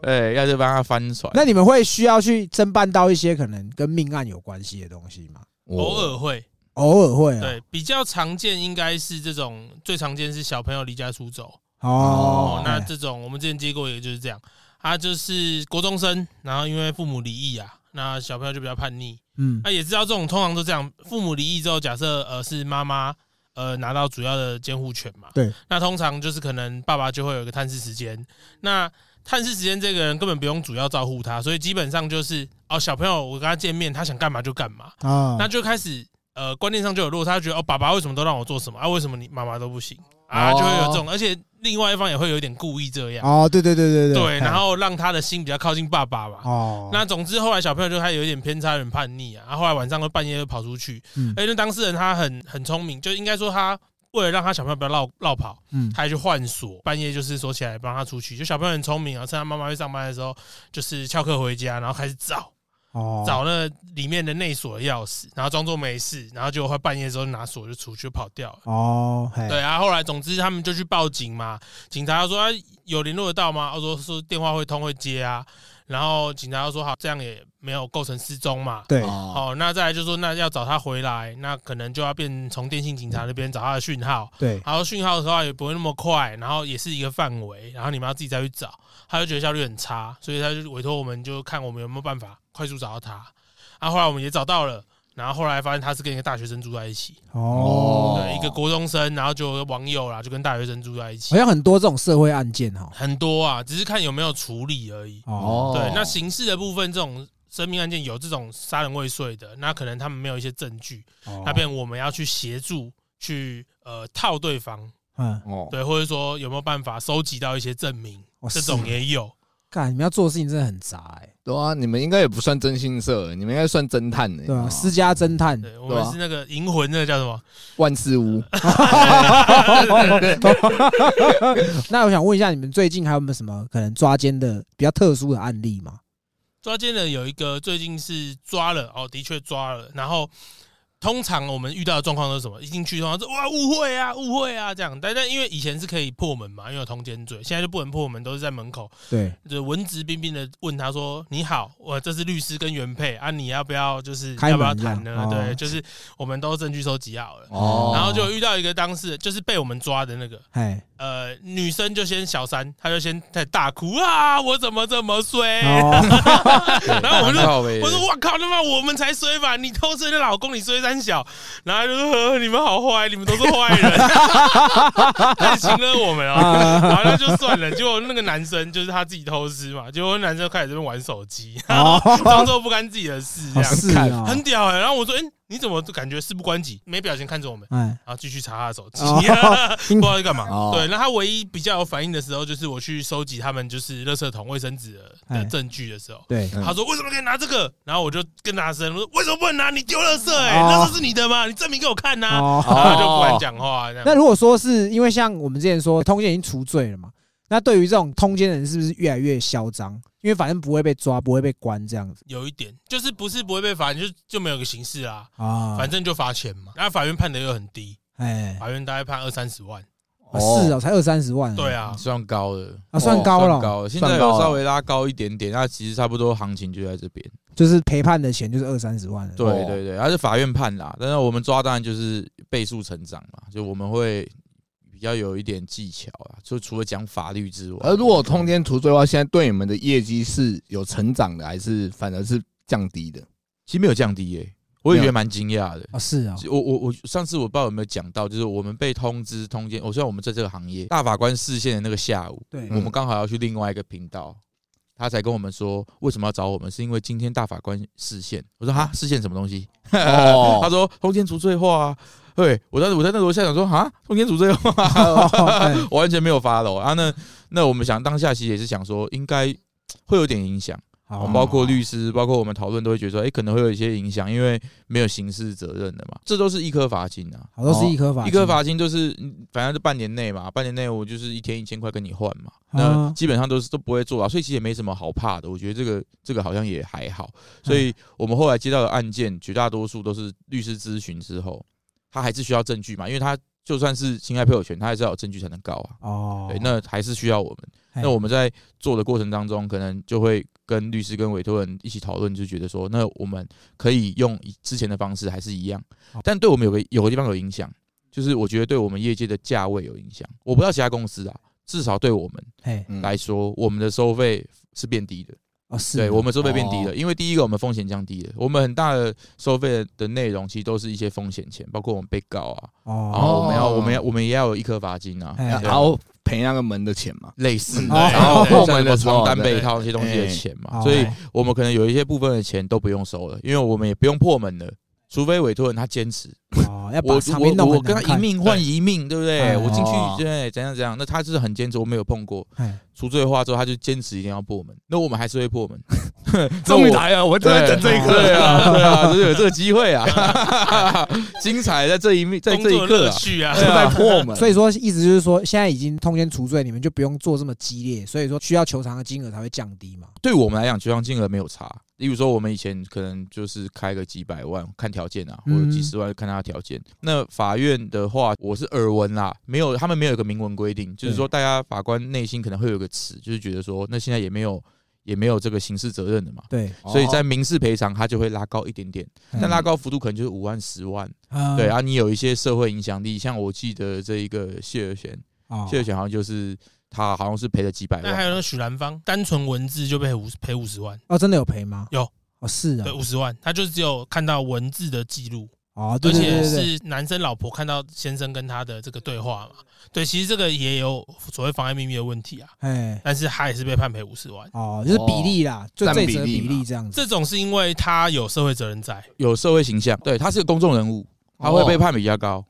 对，要就帮他翻船。那你们会需要去侦办到一些可能跟命案有关系的东西吗？偶尔会，偶尔会啊，对，比较常见应该是这种，最常见是小朋友离家出走，哦。哦，，那哎。这种我们之前接过，也就是这样，他就是国中生，然后因为父母离异啊，那小朋友就比较叛逆，嗯。那也知道这种通常都这样，父母离异之后，假设呃是妈妈呃拿到主要的监护权嘛，对，那通常就是可能爸爸就会有一个探视时间，那探视时间这个人根本不用主要照顾他，所以基本上就是哦小朋友我跟他见面，他想干嘛就干嘛，啊，那就开始呃观念上就有落差，他觉得哦爸爸为什么都让我做什么啊，为什么你妈妈都不行啊，哦。就会有这种，而且另外一方也会有点故意这样。哦，对对对对对，对然后让他的心比较靠近爸爸吧。哦，那总之后来小朋友就开始有一点偏差，有点叛逆啊。然后后来晚上会半夜就跑出去，嗯而且那当事人他很很聪明，就应该说他为了让他小朋友不要绕绕跑，嗯他还去换锁，半夜就是锁起来不让他出去。就小朋友很聪明啊，趁他妈妈去上班的时候，就是翘课回家，然后开始找哦。找那里面的内锁的钥匙，然后装作没事，然后结果快半夜的时候拿锁就出去跑掉了。哦，嘿。对啊，后来总之他们就去报警嘛，警察说、啊、有联络得到吗？他说说电话会通会接啊，然后警察就说好，这样也没有构成失踪嘛。对。哦，哦，那再来就说那要找他回来，那可能就要变从电信警察那边找他的讯号，对。然后讯号的话也不会那么快，然后也是一个范围，然后你们要自己再去找，他就觉得效率很差，所以他就委托我们就看我们有没有办法快速找到他。啊后后来我们也找到了，然后后来发现他是跟一个大学生住在一起，哦，对，一个国中生，然后就有网友啦，就跟大学生住在一起好，像很多这种社会案件哈。很多啊，只是看有没有处理而已。哦，对，那刑事的部分，这种生命案件有这种杀人未遂的，那可能他们没有一些证据，哦那边我们要去协助去呃套对方，嗯，哦，对，或者说有没有办法收集到一些证明，哦这种也有。看你们要做的事情真的很杂哎，对啊，你们应该也不算征信社，你们应该算侦探的，对私家侦探，对，我对啊们是那个银魂，那个叫什么？万事屋，那我想问一下，你们最近还有没有什么可能抓奸的比较特殊的案例吗？抓奸的有一个最近是抓了哦，的确抓了。然后通常我们遇到的状况都是什么？一进去通常是哇误会啊误会啊这样，但但因为以前是可以破门嘛，因为有通奸罪，现在就不能破门，都是在门口。对，就文质彬彬的问他说：“你好，我这是律师跟原配啊，你要不要就是开要不要谈呢？”哦。对，就是我们都证据收集好了。哦。然后就遇到一个当事人，就是被我们抓的那个，哎，呃，女生就先小三，她就先在大哭啊，我怎么这么衰？哦，然后我们就我说我靠他妈我们才衰吧，你偷吃你老公你衰三小，然后就说你们好坏，你们都是坏人，开始请了我们啊，然后那就算了，结果那个男生就是他自己偷吃嘛，结果那男生开始这边玩手机，然后装作不干自己的事这哦样，是啊，很屌哎、然后我说哎、你怎么感觉事不关己，没表情看着我们。哎，然后继续查他的手机，哦 不知道在干嘛。哦对，那他唯一比较有反应的时候，就是我去收集他们就是垃圾桶、卫生纸的哎的证据的时候。对，嗯他说：“为什么可以拿这个？”然后我就跟他声：“我说为什么不能拿？你丢垃圾哎、哦垃圾是你的吗？你证明给我看呐、哦，然后他就不敢讲话。这样那如果说是因为像我们之前说通奸已经除罪了嘛，那对于这种通奸的人是不是越来越嚣张？因为反正不会被抓，不会被关这样子有一点就是不是不会被罚，你就就没有个刑事啊，啊。反正就罚钱嘛。然后法院判的又很低，哎，法院大概判二三十万。哦是哦，才二三十万，对，啊，算高的，啊算高了，算高了，现在算高了有稍微拉高一点点，那其实差不多行情就在这边。就是陪判的钱就是二三十万了。对哦对对，它是法院判啦，但是我们抓当然就是倍数成长嘛，就我们会比较有一点技巧啊，就除了讲法律之外，而如果通天除罪的话，现在对你们的业绩是有成长的，还是反而是降低的？其实没有降低耶、我也觉得蛮惊讶的。啊是啊，我我我上次我不知道有没有讲到，就是我们被通知通奸，我虽然我们在这个行业，大法官视线的那个下午，对我们刚好要去另外一个频道，他才跟我们说为什么要找我们，是因为今天大法官视线。我说哈，视线什么东西？哦 他说通奸除罪化啊。对我当时我在那楼下想说啊，通奸除罪化，哎 我完全没有发了啊。那那我们想当下其实也是想说，应该会有点影响。好包括律师，包括我们讨论都会觉得说，哎、可能会有一些影响，因为没有刑事责任的嘛，这都是一颗罚金啊。好都是一颗罚，一颗罚金就是，嗯反正是半年内嘛，半年内我就是一天一千块跟你换嘛，啊那基本上都是都不会做到，所以其实也没什么好怕的。我觉得这个这个好像也还好，所以我们后来接到的案件，绝大多数都是律师咨询之后，他还是需要证据嘛，因为他就算是侵害配偶权，他还是要有证据才能告啊。哦，对，那还是需要我们。那我们在做的过程当中，可能就会跟律师跟委托人一起讨论，就觉得说，那我们可以用以之前的方式还是一样，但对我们有个有个地方有影响，就是我觉得对我们业界的价位有影响。我不知道其他公司啊，至少对我们来说，我们的收费是变低的。对我们收费变低哦。了，因为第一个我们风险降低了，我们很大的收费的内容其实都是一些风险钱，包括我们被告啊，然哦，后我们要哦我们要我们也要有一颗罚金啊，然后赔那个门的钱嘛。类似，嗯哦。然后对后门的时候床单被套那些东西的哎。钱嘛，哦。所以我们可能有一些部分的钱都不用收了，因为我们也不用破门了。除非委托人他坚持，哦，要我我我跟他一命换一命，对不对？哎我进去哦。对怎样怎样，那他就是很坚持，我没有碰过。哎除罪化之后，他就坚持一定要破门，那我们还是会破门。终于来了，我正在等这一刻。对啊，对啊，就是有这个机会啊，精彩在这一面，在这一刻啊，乐趣啊就，在破门，所以说，意思就是说，现在已经通奸除罪，你们就不用做这么激烈，所以说需要求偿的金额才会降低嘛。对我们来讲，求偿金额没有差。例如说，我们以前可能就是开个几百万，看条件啊，或嗯者几十万看他的条件。那法院的话，我是耳闻啦，没有他们没有一个明文规定，就是说大家法官内心可能会有个词，就是觉得说，那现在也没有也没有这个刑事责任的嘛。对，所以在民事赔偿，他就会拉高一点点，嗯但拉高幅度可能就是五万、十万。啊对，啊，你有一些社会影响力，像我记得这一个谢尔贤，哦谢尔贤好像就是他好像是赔了几百万，那还有那许兰芳，单纯文字就被五赔五十万，哦，真的有赔吗？有哦，是啊对，，五十万，他就只有看到文字的记录，哦，对对而且对对对，是男生老婆看到先生跟他的这个对话嘛。对，其实这个也有所谓妨碍秘密的问题啊，哎，但是他也是被判赔五十万。哦，就是比例啦，就占这则比比例这样子。这种是因为他有社会责任在，有社会形象，对他是个公众人物，他会被判比较高。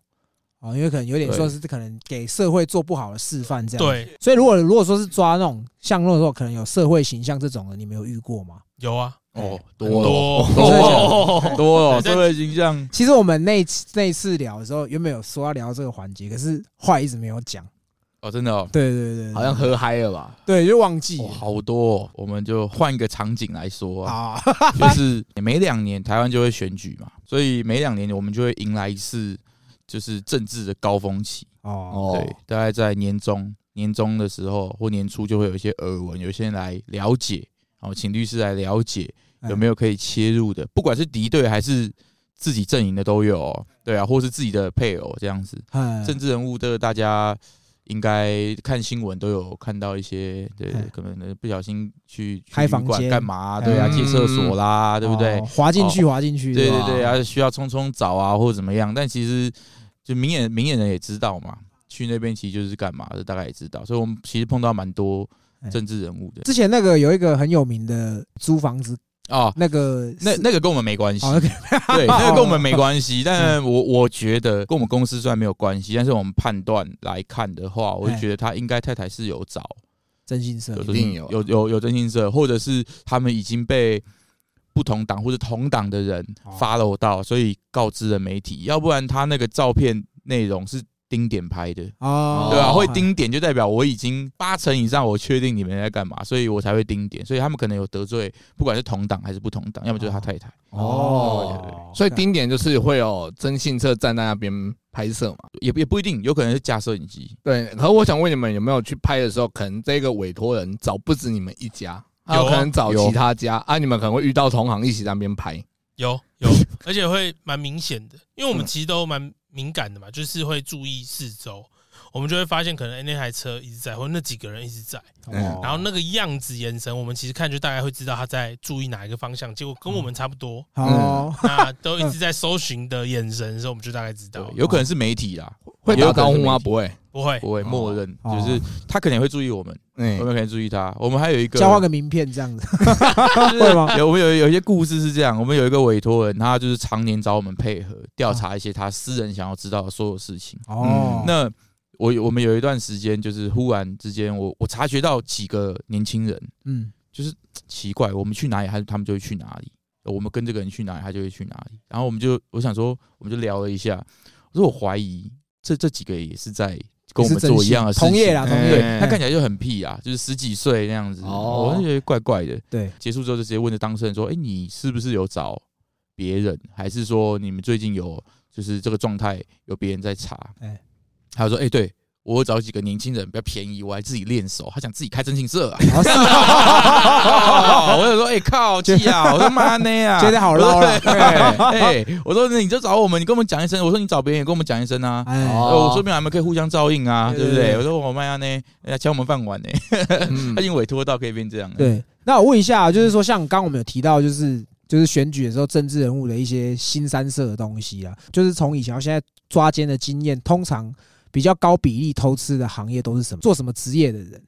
哦，因为可能有点说是可能给社会做不好的示范这样。，对，所以如果如果说是抓那种像那种可能有社会形象这种的，你们有遇过吗？有啊，哦，很多多哦，多哦，对社会形象其实我们那次那次聊的时候，原本有说要聊这个环节，可是话一直没有讲。哦，真的哦，对对对，好像喝嗨了吧？对，就忘记哦好多哦。我们就换一个场景来说啊，啊。就是每两年台湾就会选举嘛，所以每两年我们就会迎来一次就是政治的高峰期。哦，哦对，大概在年中年中的时候或年初就会有一些耳闻，有一些人来了解，然后请律师来了解有没有？可以切入的，不管是敌对还是自己阵营的都有、哦。对啊，或是自己的配偶这样子。嗯政治人物的大家应该看新闻都有看到一些，对嗯，可能不小心去去开房间干嘛？对啊，嗯借厕所啦，对不对哦？滑进去，滑进去。对对对啊，需要冲冲澡啊，或者怎么样？但其实就明眼明眼人也知道嘛，去那边其实就是干嘛的，大概也知道。所以我们其实碰到蛮多哎政治人物的之前那个有一个很有名的租房子，哦。那个那那个跟我们没关系对，那个跟我们没关系。但我我觉得跟我们公司虽然没有关系，但是我们判断来看的话，我就哎觉得他应该太太是有找真心社有一定有有有有征信社，或者是他们已经被不同党或者同党的人哦 follow 到，所以告知了媒体。要不然他那个照片内容是盯点拍的，哦，对吧、哦会盯点就代表我已经八成以上，我确定你们在干嘛，所以我才会盯点。所以他们可能有得罪，不管是同党还是不同党，要么就是他太太。哦，所以丁点就是会有征信社站在那边拍摄嘛。也也不一定，有可能是架摄影机。对，可我想问你们有没有去拍的时候，可能这个委托人找不止你们一家，还有可能找其他家啊，你们可能会遇到同行一起在那边拍。有有，而且会蛮明显的，因为我们嗯其实都蛮敏感的嘛，就是会注意四周，我们就会发现可能、欸那台车一直在，或者那几个人一直在，嗯。然后那个样子、眼神，我们其实看就大概会知道他在注意哪一个方向，结果跟我们差不多，哦，那都一直在搜寻的眼神的时候，我们就大概知对道，，有可能是媒体啦，会打招呼吗？不会。不会，不会默认，哦。就是他可能也会注意我们，嗯我们可以注意他。我们还有一个交换个名片这样子，就是会吗？有我们有有一些故事是这样，我们有一个委托人，他就是常年找我们配合调查一些他私人想要知道的所有事情。哦，那我我们有一段时间，就是忽然之间，我我察觉到几个年轻人。嗯，就是奇怪，我们去哪里，他他们就会去哪里；我们跟这个人去哪里，他就会去哪里。然后我们就我想说，我们就聊了一下，我说我怀疑这这几个也是在跟我们做一样的事情，同业啦，同对业，他看起来就很屁啊，就是十几岁那样子，哦。我就觉得怪怪的。对，结束之后就直接问着当事人说：“哎、你是不是有找别人，还是说你们最近有就是这个状态有别人在查？”哎。他就说：“哎、对我有找几个年轻人比较便宜，我还自己练手，他想自己开征信社啊。我就说，哎、靠，气啊！我说妈呢啊，现在好捞了 我说哎、哎我说你就找我们，你跟我们讲一声。我说你找别人也跟我们讲一声啊。哎，我说不定我们可以互相照应啊，对不对？我说我妈呀呢，要抢我们饭碗呢，嗯他已经委托到可以变这样了。对。那我问一下，就是说，像刚刚我们有提到，就是就是选举的时候，政治人物的一些新三色的东西啊，就是从以前到现在抓奸的经验，通常比较高比例偷吃的行业都是什么？做什么职业的人？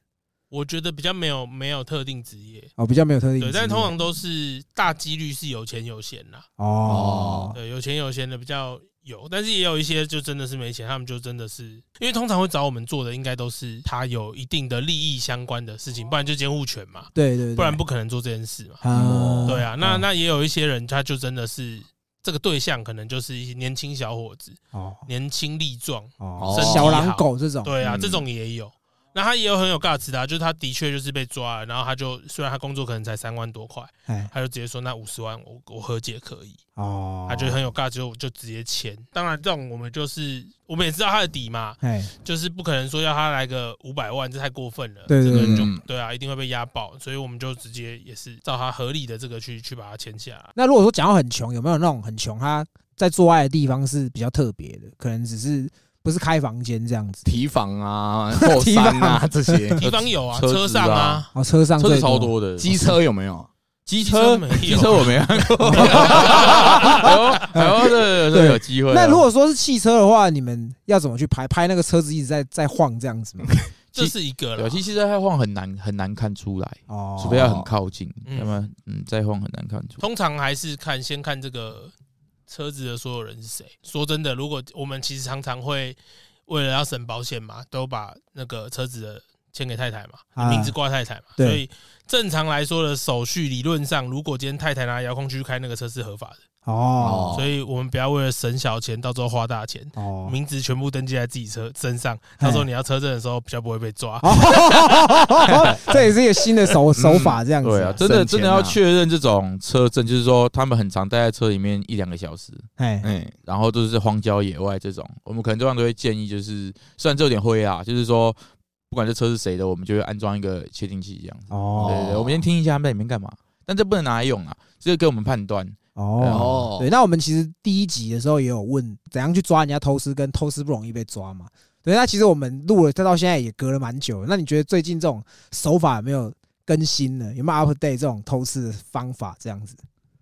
我觉得比较没有没有特定职业，哦，比较没有特定。对，但通常都是大几率是有钱有闲啦，哦，对，有钱有闲的比较有，但是也有一些就真的是没钱，他们就真的是因为通常会找我们做的，应该都是他有一定的利益相关的事情，不然就监护权嘛，对对对，不然不可能做这件事嘛。啊，对啊，那哦那也有一些人，他就真的是这个对象，可能就是一些年轻小伙子，哦。年轻力壮，哦。身体小狼好狗这种，对啊，嗯。这种也有。那他也有很有 guts 的、啊，就是他的确就是被抓了，然后他就虽然他工作可能才三万多块，哎他就直接说那五十万我我和解可以，哦，他觉得很有 guts 就就直接签。当然这种我们就是我们也知道他的底嘛，哎就是不可能说要他来个五百万，这太过分了，对就对啊，一定会被压爆，所以我们就直接也是照他合理的这个去去把它签下来。那如果说讲到很穷，有没有那种很穷，他在做爱的地方是比较特别的，可能只是不是开房间这样子？提防啊、后山啊这些，提防有啊，车上啊，哦，车上车子最超多的，机车有没有？机车车没有机车我没看过，哎呦哎呦，这这 有机会啊。那如果说是汽车的话，你们要怎么去拍？拍那个车子一直在在晃这样子吗？这是一个对，了。其实在晃很难很难看出来，哦，除非要很靠近，嗯要不然嗯再晃很难看出。通常还是看先看这个车子的所有人是谁。说真的，如果我们其实常常会为了要省保险嘛，都把那个车子的签给太太嘛，啊。名字挂太太嘛，对。所以正常来说的手续，理论上如果今天太太拿遥控器去开那个车是合法的，哦所以我们不要为了省小钱，到时候花大钱。哦，名字全部登记在自己车身上，到时候你要车证的时候比较不会被抓。哦，这也是一个新的手手法，这样子。对啊，真的真的要确认这种车证，就是说他们很常待在车里面一两个小时，哎，哎，然后都是荒郊野外这种，我们可能通常都会建议，就是虽然这有点灰啊，就是说不管这车是谁的，我们就会安装一个窃听器这样子。哦，对对对，我们先听一下他们在里面干嘛，但这不能拿来用啊，这个给我们判断。哦，对，那我们其实第一集的时候也有问怎样去抓人家偷师，跟偷师不容易被抓嘛。对，那其实我们录了，再到现在也隔了蛮久。那你觉得最近这种手法有没有更新呢？有没有 update 这种偷师的方法？这样子？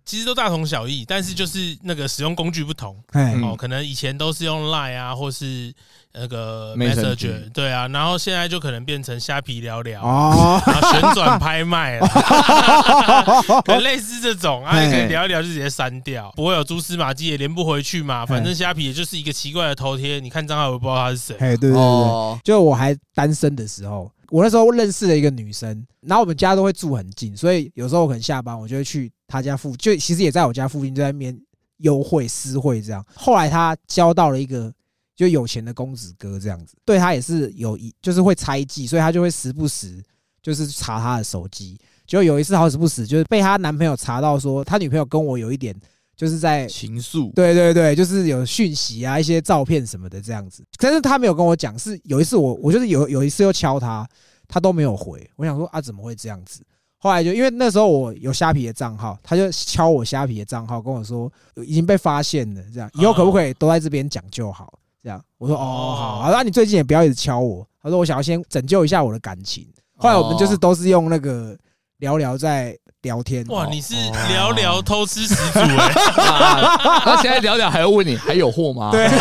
其实都大同小异，但是就是那个使用工具不同。哦，可能以前都是用 Line 啊，或是那个 Messenger 对啊，然后现在就可能变成虾皮聊聊，哦，然后旋转拍卖了，可能类似这种啊，嘿。可以聊一聊就直接删掉，不会有蛛丝马迹，也连不回去嘛。反正虾皮也就是一个奇怪的头贴，你看账号也不知道他是谁。哎，对对对对，哦，就我还单身的时候，我那时候认识了一个女生，然后我们家都会住很近，所以有时候我可能下班，我就会去她家附，就其实也在我家附近，就在那边幽会私会这样。后来他交到了一个就有钱的公子哥这样子，对他也是有一就是会猜忌，所以他就会时不时就是查他的手机。就有一次好死不死，就是被他男朋友查到说，他女朋友跟我有一点就是在情愫，对对对，就是有讯息啊，一些照片什么的这样子。但是他没有跟我讲，是有一次我我就是有有一次又敲他，他都没有回。我想说啊，怎么会这样子？后来就因为那时候我有虾皮的账号，他就敲我虾皮的账号，跟我说已经被发现了，这样以后可不可以都在这边讲就好？这样我说哦好，啊那你最近也不要一直敲我。他说我想要先拯救一下我的感情。后来我们就是都是用那个聊聊在聊天。哇，哦你是聊聊偷吃始祖哎！啊那现在聊聊还要问你还有货吗？对，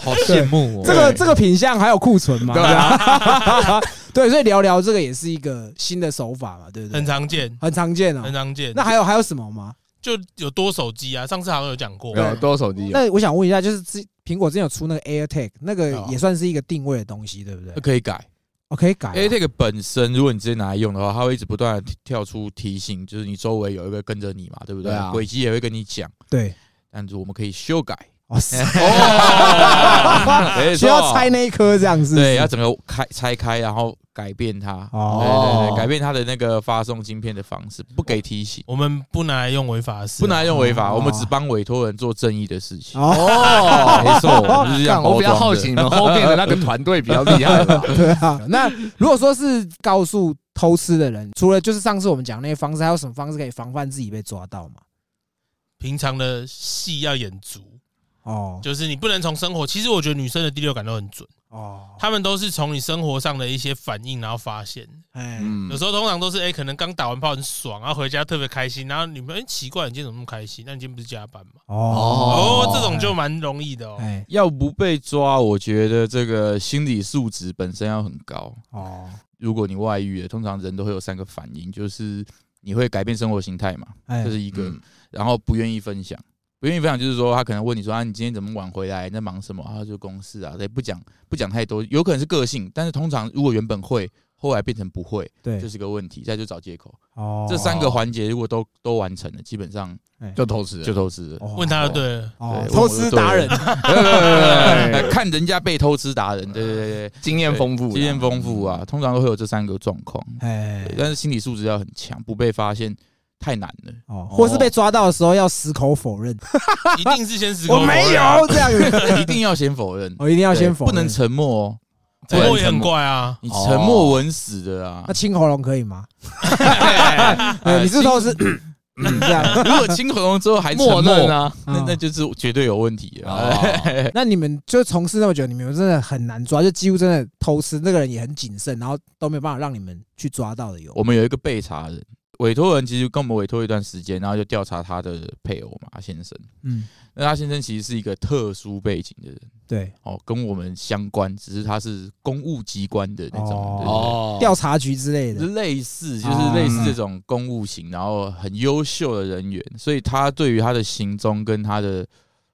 好羡慕哦。这个这个品相还有库存吗？对啊，对，所以聊聊这个也是一个新的手法嘛，对不对？很常见，很常见啊。很常见。那还有还有什么吗？就有多手机啊，上次好像有讲过。有多手机有？那我想问一下，就是之苹果之前有出那个 AirTag，那个哦也算是一个定位的东西，对不对这？可以改。哦，可以改啊。A Tag 本身，如果你直接拿来用的话，它会一直不断的跳出提醒，就是你周围有一个跟着你嘛，对不对对啊？轨迹也会跟你讲，对，但是我们可以修改，哦，是 没错需要拆那一颗这样子，对，要整个开拆开，然后改变它。哦对对对，改变它的那个发送晶片的方式，不给提醒，我们不拿来用违法的事，不拿来用违法，哦我们只帮委托人做正义的事情。哦，哦，没错，我们就是这样看我比较好奇，你们后面的那个团队比较厉害吧？对啊。那如果说是告诉偷吃的人，除了就是上次我们讲那些方式，还有什么方式可以防范自己被抓到吗？平常的戏要演足，哦就是你不能从生活。其实我觉得女生的第六感都很准，哦，她们都是从你生活上的一些反应，然后发现。哎，嗯有时候通常都是哎、可能刚打完炮很爽，然后回家特别开心，然后女朋友哎、奇怪，你今天怎么那么开心？那你今天不是加班吗？哦哦，这种就蛮容易的哦。哎要不被抓，我觉得这个心理素质本身要很高。哦如果你外遇了，通常人都会有三个反应，就是你会改变生活形态嘛，哎这是一个，嗯然后不愿意分享。不愿意分享，就是说他可能问你说啊，你今天怎么晚回来？你在忙什么？啊，就公事啊，也，不讲不讲太多，有可能是个性，但是通常如果原本会，后来变成不会，对这是个问题，再就找借口。哦这三个环节如果都都完成了，基本上就偷吃了，就偷吃问他就对偷吃达人 看人家被偷吃达人，对对对对，经验丰富，经验丰富啊，通常都会有这三个状况。哎，但是心理素质要很强，不被发现太难了。哦，或是被抓到的时候要矢口否认，一定是先矢口 否认我没有这样 子，一定要先否认，我一定要先否认，不能沉默哦。沉默也很怪啊。你沉默稳死的啊那！清喉咙可以吗？你是都是嗯这样？如果清喉咙之后还沉默默认，啊，哦那那就是绝对有问题了。哦那你们就从事那么久，你们真的很难抓，就几乎真的偷吃，那个人也很谨慎，然后都没有办法让你们去抓到的有。我们有一个备查人，委托人其实跟我们委托一段时间，然后就调查他的配偶马先生。嗯，那他先生其实是一个特殊背景的人。对，哦，跟我们相关，只是他是公务机关的那种，调查局之类的。类似就是类似这种公务型，然后很优秀的人员，所以他对于他的行踪跟他的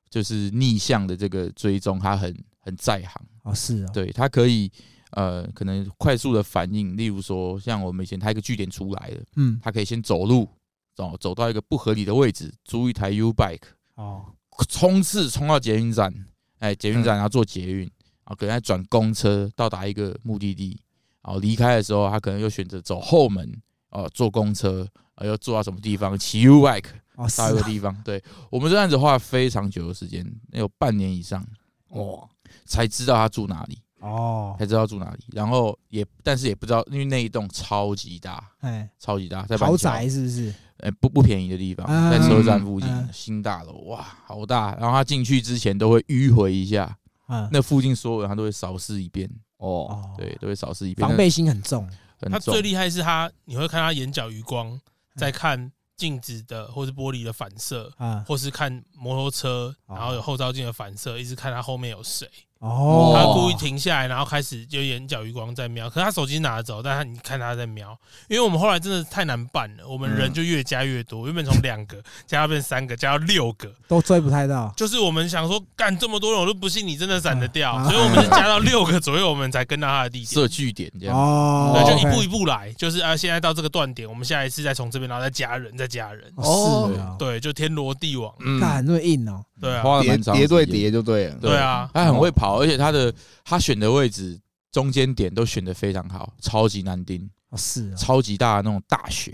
就是逆向的这个追踪，他很很在行。哦，是啊，对他可以呃，可能快速的反应，例如说像我们以前他一个据点出来了，嗯，他可以先走路走走到一个不合理的位置，租一台 U bike，哦，冲刺冲到捷运站，哎，捷运嗯站然后坐捷运，然后可能再转公车到达一个目的地，然后离开的时候，他可能又选择走后门，哦，坐公车，啊，又坐到什么地方，骑 U bike 到一个地方。对。我们这案子花了非常久的时间，有半年以上哇，才知道他住哪里，哦，才知道住哪里，然后也但是也不知道，因为那一栋超级大，哎，超级大，在板桥。豪宅，是不是？哎，不不便宜的地方，嗯在车站附近嗯。新大楼，哇，好大。然后他进去之前都会迂回一下，嗯，那附近所有人他都会扫视一遍，哦，哦，对，，都会扫视一遍，防备心很重。他那很重。最厉害是他，你会看他眼角余光，在看镜子的或是玻璃的反射，啊，或是看摩托车，哦。然后有后照镜的反射，一直看他后面有谁。哦，他故意停下来，然后开始就眼角余光在瞄，可是他手机拿得走，但他你看他在瞄，因为我们后来真的太难办了，我们人就越加越多，原本从两个加到变三个，加到六个，都追不太到。就是我们想说干这么多人，我都不信你真的闪得掉，啊所以我们是加到六个左右，我们才跟到他的地点。设据点这样。哦，对，就一步一步来，就是啊，现在到这个断点，我们下一次再从这边，然后再加人，再加人，哦是啊，对，就天罗地网，嗯，干那么硬哦，对啊，叠叠对叠就对了，对啊，他很会跑，而且他的他选的位置中间点都选的非常好，超级难盯，哦是啊，超级大的那种大学，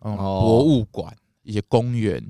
嗯，哦。博物馆、一些公园，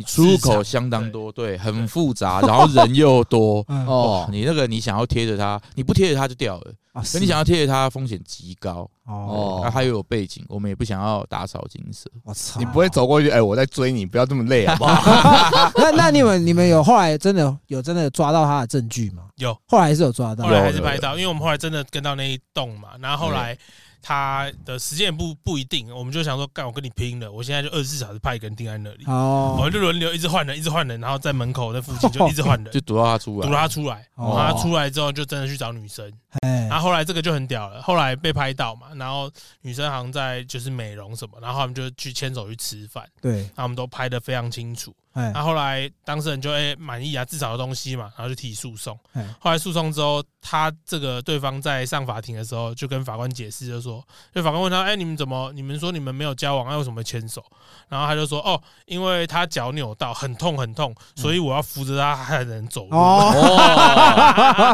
你出入口相当多，对，很复杂，然后人又多。嗯哦哦，，你那个你想要贴着它，你不贴着它就掉了。啊，可你想要贴着它，风险极高。哦，哦那它又有背景，我们也不想要打草惊蛇。我操，你不会走过去，哎，我在追你，不要这么累好不好？那那你们你们有后来真的有真的抓到他的证据吗？有，后来还是有抓到后。来还是拍到，因为我们后来真的跟到那一栋嘛，然后后来他的时间也不不一定，我们就想说，干我跟你拼了，我现在就二十四小时派一个人定在那里，我哦们就轮流一直换人，一直换人，然后在门口那附近就一直换人，就堵到他出来，堵他出来，然哦后他出来之后就真的去找女生，哎然后后来这个就很屌了，后来被拍到嘛，然后女生好像在就是美容什么，然后他们就去牵手去吃饭，对，然后我们都拍的非常清楚。哎那后来当事人就哎满意啊，至少有东西嘛，然后就提诉讼哎。后来诉讼之后，他这个对方在上法庭的时候就跟法官解释，就说，因为法官问他，哎，你们怎么？你们说你们没有交往，那为什么牵手？然后他就说，哦，因为他脚扭到，很痛很痛，所以我要扶着他才能走路。哦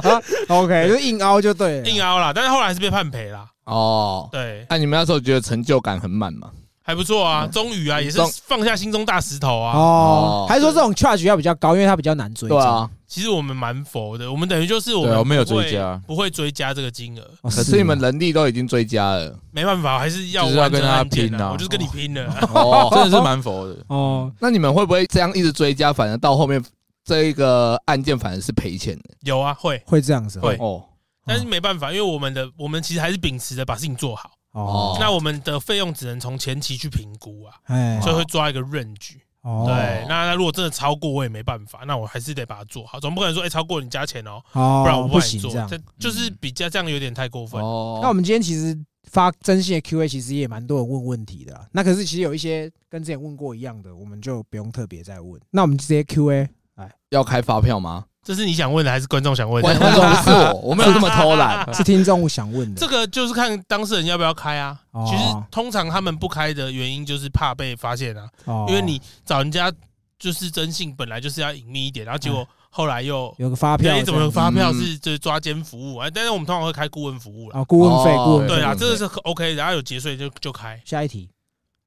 哦，OK，就硬凹就对了，硬凹啦，但是后来还是被判赔啦。哦，对，那你们那时候觉得成就感很满吗？还不错啊，终于啊，也是放下心中大石头啊。哦哦，还是说这种 charge 要比较高，因为它比较难追加。对啊，其实我们蛮佛的，我们等于就是我对啊我们有们不会追加。不会追加这个金额，哦，可是你们哦能力都已经追加了。没办法，还是要要跟他拼啊。我就是跟你拼了。哦，真的是蛮佛的。哦，那你们会不会这样一直追加，反而到后面这一个案件反而是赔钱的？有啊，会，会这样子哦会。哦，但是没办法，因为我们的我们其实还是秉持着把事情做好，哦，那我们的费用只能从前期去评估啊，哎所以会抓一个 range。哦，对，那那如果真的超过，我也没办法，那我还是得把它做好，总不可能说哎超过你加钱哦，哦，不然我不帮你做，行这样。这就是比较这样有点太过分。哦，那我们今天其实发征信的 Q&A，其实也蛮多人问问题的啦。那可是其实有一些跟之前问过一样的，我们就不用特别再问。那我们直接 Q&A，哎要开发票吗？这是你想问的还是观众想问观的？众不是我，我没有这么偷懒。是听众想问的。这个就是看当事人要不要开啊。哦其实通常他们不开的原因就是怕被发现啊，哦因为你找人家就是征信本来就是要隐秘一点，然后结果后来又有个发票你怎么有发票嗯是就是抓奸服务啊？但是我们通常会开顾问服务了啊，顾问费，哦顾问对啊，对这个是 OK，然后有节税就就开。下一题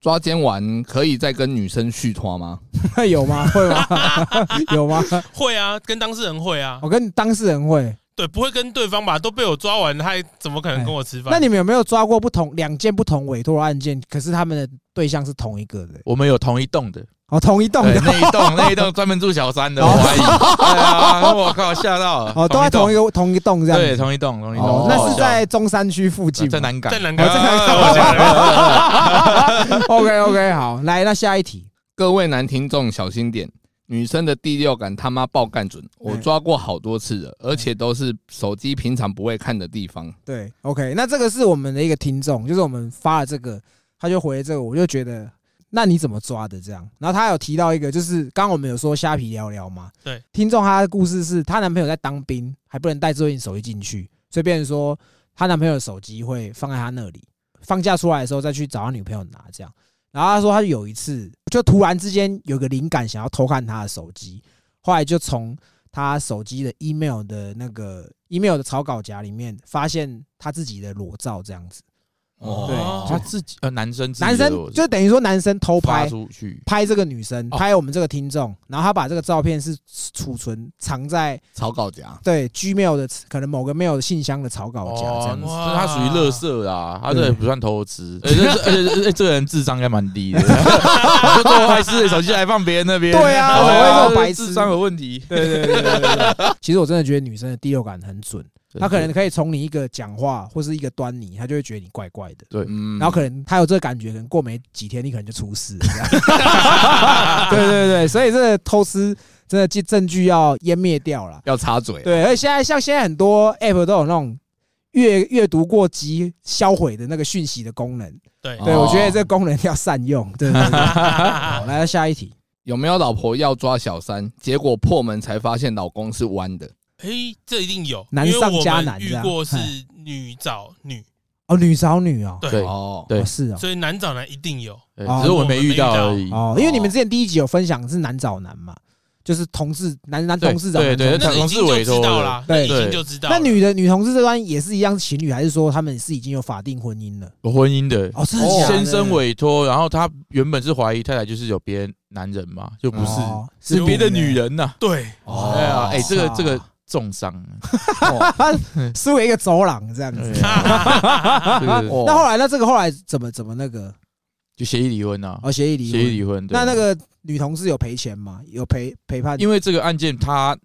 抓奸完可以再跟女生续托吗？有吗？会吗？有吗？会啊，跟当事人会啊我，跟当事人会。对，不会跟对方吧？都被我抓完，他还怎么可能跟我吃饭？那你们有没有抓过不同两件不同委托案件，可是他们的对象是同一个人？我们有同一栋的，哦，同一栋，的，那一栋 那一栋专门住小三的，怀疑。对啊，我靠，吓到了。哦，都在同一个，同一栋这样。对，同一栋，同一哦栋。，那是在中山区附近吗。在南港，在南港 OK OK，好，来，那下一题。各位男听众小心点，女生的第六感他妈爆干准，我抓过好多次了，而且都是手机平常不会看的地方。对，OK，那这个是我们的一个听众，就是我们发了这个，他就回这个，我就觉得，那你怎么抓的这样？然后他有提到一个，就是刚刚我们有说虾皮聊聊嘛，对，听众他的故事是她男朋友在当兵，还不能带智慧型手机进去，所以变成说她男朋友的手机会放在他那里，放假出来的时候再去找他女朋友拿这样。然后他说他有一次就突然之间有个灵感，想要偷看他的手机，后来就从他手机的 email 的那个 email 的草稿夹里面发现他自己的裸照这样子。哦对他自己呃，男生自己男生就等于说男生偷发拍出去，拍这个女生，哦。拍我们这个听众，然后他把这个照片是储存藏在草稿夹，对 Gmail 的可能某个 mail 的信箱的草稿夹这样子。他属于乐色啦，他这也不算偷吃，而且而且而且这个人智商应该蛮低的，就做坏事，手机还放别人那边，对啊哦怎么会这么白痴。智商有问题，对对对对对对。其实我真的觉得女生的第六感很准，她可能可以从你一个讲话或是一个端倪，他就会觉得你怪怪的。对嗯然后可能他有这个感觉，可能过没几天你可能就出事 了。对对对，所以这个偷吃真的证证据要湮灭掉了。要插嘴，对，而且现在像现在很多 app 都有那种阅阅读过即销毁的那个讯息的功能。对我觉得这个功能要善用。对对对。好，来到下一题。有没有老婆要抓小三，结果破门才发现老公是弯的？诶，这一定有，难因为我们上加难这样遇过是女找女，哦，女找女哦。对对哦，对哦是哦。所以男找男一定有。只是我没遇到而已。哦，因为你们之前第一集有分享是男找男嘛，就是同事男男同事找对对男同事那已经就知道啦，那对已经就知道。那女的女同事这端也是一样是情侣，还是说他们是已经有法定婚姻了？有婚姻的，哦，真的假的先生委托，然后他原本是怀疑太太就是有别人男人嘛，就不是哦是别的女人呐。对，哦对啊，哎，这个操这个重伤，输给一个走廊这样子。那后来，那这个后来怎么怎么那个？就协议离婚啊，哦，协议离协议婚。离婚。那那个女同事有赔钱吗？有赔赔判？因为这个案件，他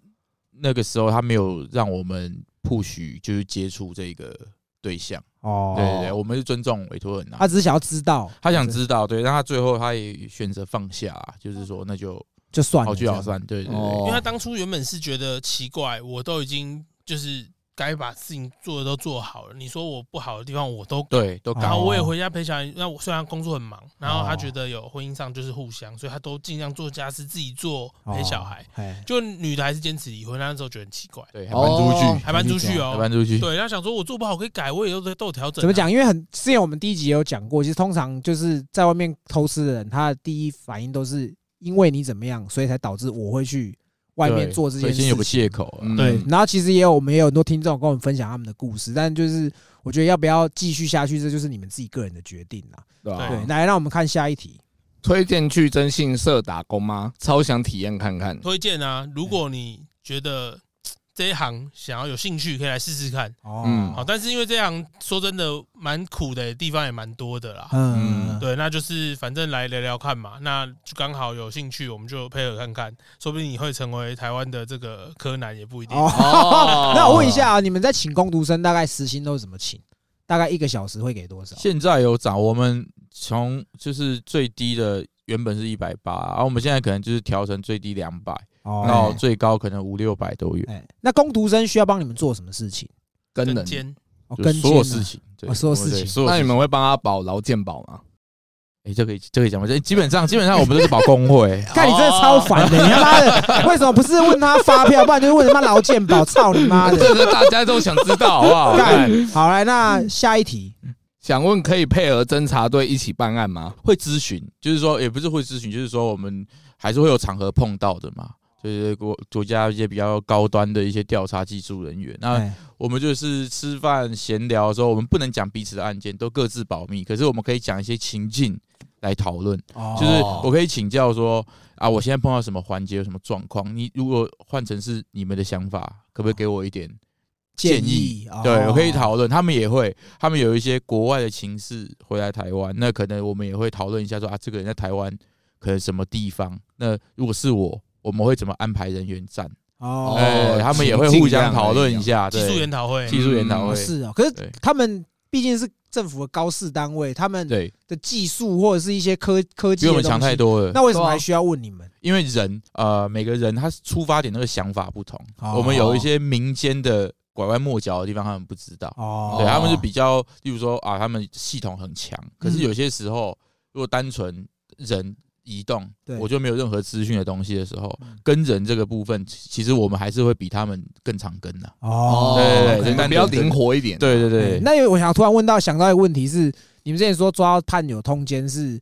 那个时候他没有让我们 push 就是接触这个对象，哦，对对对，我们是尊重委托人啊。他只是想要知道，他想知道，对，但他最后他也选择放下啊，就是说那就就算了，好聚好散，对对哦对因为他当初原本是觉得奇怪，我都已经就是该把事情做的都做好了。你说我不好的地方我都改，对，都改然后哦我也回家陪小孩。那我虽然工作很忙，然后他哦觉得有婚姻上就是互相，所以他都尽量做家事，自己做陪小孩。就女的还是坚持离婚，那时候觉得很奇怪，对，还搬出去，还搬出去还哦。搬出去，对，他想说我做不好可以改，我也都都有调整啊。怎么讲？因为很之前我们第一集也有讲过，其实通常就是在外面偷吃的人，他的第一反应都是因为你怎么样，所以才导致我会去外面做这件事情。先有个借口啊，嗯对，然后其实也有我们也有很多听众跟我们分享他们的故事，但就是我觉得要不要继续下去，这就是你们自己个人的决定啦。对吧？对，来让我们看下一题。推荐去征信社打工吗？超想体验看看。推荐啊？如果你觉得这一行想要有兴趣，可以来试试看。哦，嗯好，但是因为这行说真的蛮苦的，地方也蛮多的啦。嗯，对，那就是反正来聊聊看嘛，那就刚好有兴趣，我们就配合看看，说不定你会成为台湾的这个柯南，也不一定。哦，哦 那我问一下啊，你们在请工读生大概时薪都是怎么请？大概一个小时会给多少？现在有涨，我们从就是最低的原本是一百八，然后我们现在可能就是调成最低两百，哦到最高可能五六百都有，哎，那工读生需要帮你们做什么事情？跟人。跟监哦，就跟所有事情，对哦所有事情对所有事情那你们会帮他保劳健保吗？哎，这可以这可以讲吗？这基本上基本上我们都是保工会，看你真的超烦的，你他妈的 为什么不是问他发票，不然就是问他妈劳健保？操你妈的！这个大家都想知道，好不好？干好来，那下一题，想问可以配合侦查队一起办案吗？会咨询，就是说也不是会咨询，就是说我们还是会有场合碰到的嘛。就是国国家一些比较高端的一些调查技术人员，那哎我们就是吃饭闲聊的时候，我们不能讲彼此的案件，都各自保密。可是我们可以讲一些情境来讨论，哦就是我可以请教说啊，我现在碰到什么环节，有什么状况？你如果换成是你们的想法，可不可以给我一点建议？哦对，我可以讨论。他们也会，他们有一些国外的情势回来台湾，那可能我们也会讨论一下说啊，这个人在台湾可能什么地方？那如果是我，我们会怎么安排人员站？哦哎，他们也会互相讨论一下，技术研讨会，技术研讨会，哦是哦，可是他们毕竟是政府的高士单位，他们对，的技术或者是一些科科技比我们强太，多了。那为什么还需要问你们？因为人呃，每个人他出发点那个想法不同，哦。我们有一些民间的拐弯抹角的地方，他们不知道。哦，对，他们是比较，例如说啊，他们系统很强，可是嗯。有些时候，如果单纯人移动，我就没有任何资讯的东西的时候嗯，跟人这个部分，其其实我们还是会比他们更常跟的。哦，对比较灵活一点。对对对，对，那因为我想突然问到想到一个问题是，你们之前说抓到判有通奸是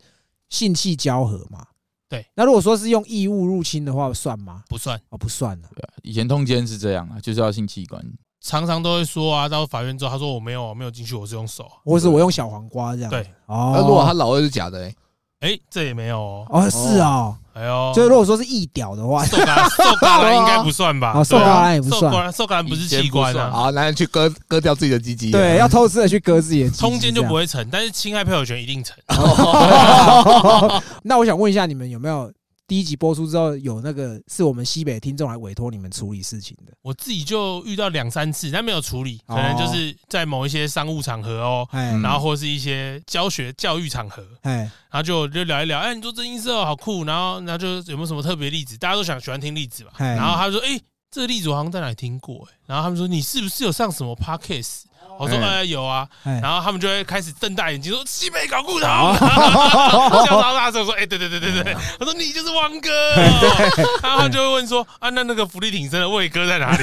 性器交合嘛？对。那如果说是用异物入侵的话，算吗？不算，哦，不算了。以前通奸是这样啊，就是要性器官。常常都会说啊，到法院之后，他说我没有，我没有进去，我是用手。或是我用小黄瓜这样。对。哦那，如果他老二是假的嘞？哎，这也没有哦。哦是哦，哎呦，就是如果说是异屌的话，受感受感染应该不算吧？哦受对啊感染也不算受感染受感染不是器官好，男人去割割掉自己的鸡鸡。对，要偷吃的去割自己的鸡鸡通奸就不。会成，但是侵害配偶权一定成。那我想问一下，你们有没有第一集播出之后有那个是我们西北的听众来委托你们处理事情的？我自己就遇到两三次，但没有处理，哦。可能就是在某一些商务场合哦，然后或是一些教学教育场合，哎，然后就就聊一聊，哎，你做真音色哦好酷，然后然后就有没有什么特别例子？大家都想喜欢听例子吧，哎然后他就说，哎，这个例子我好像在哪里听过，哎，然后他们说你是不是有上什么 podcast？我说嗯哎有啊，哎。然后他们就会开始瞪大眼睛说西北搞骨头，哦笑到大声说哎对对对对对，我说你就是汪哥。哦，然后他就会问说啊那那个福利挺身的魏哥在哪里？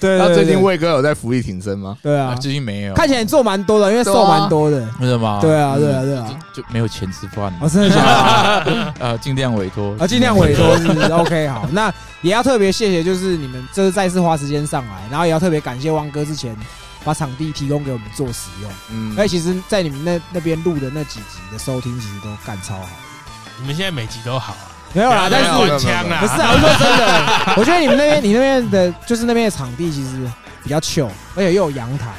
对，那最近魏哥有在福利挺身吗？对啊。啊，，最近没有，看起来你做蛮多的，因为瘦蛮多的。为什么？对啊，对啊，对啊。就就没有钱吃饭。我真的假的？呃，尽量委托。啊，尽量委托是不是 OK 好，那也要特别谢谢，就是你们这次再次花时间上来，然后也要特别感谢汪哥之前把场地提供给我们做使用。嗯而且其实，在你们那那边录的那几集的收听，其实都干超好。你们现在每集都好啊，没有啦，但是没有没有官腔啦，不是啊，我说真的，我觉得你们那边你那边的，就是那边的场地其实比较 chill，而且又有阳台，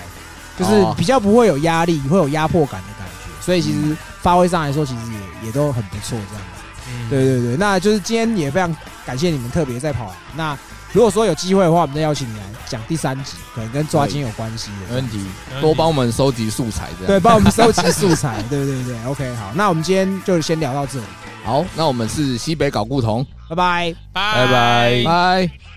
就是哦比较不会有压力，会有压迫感的感觉，所以其实发挥上来说，其实也也都很不错这样子。嗯对对对，那就是今天也非常感谢你们特别在跑。那如果说有机会的话，我们再邀请你来讲第三集，可能跟抓金有关系的。没问题。多帮我们收集素材，这样对，帮我们收集素材。对对对，OK，好，那我们今天就先聊到这里，好。那我们是西北搞故同，拜拜。拜拜拜拜。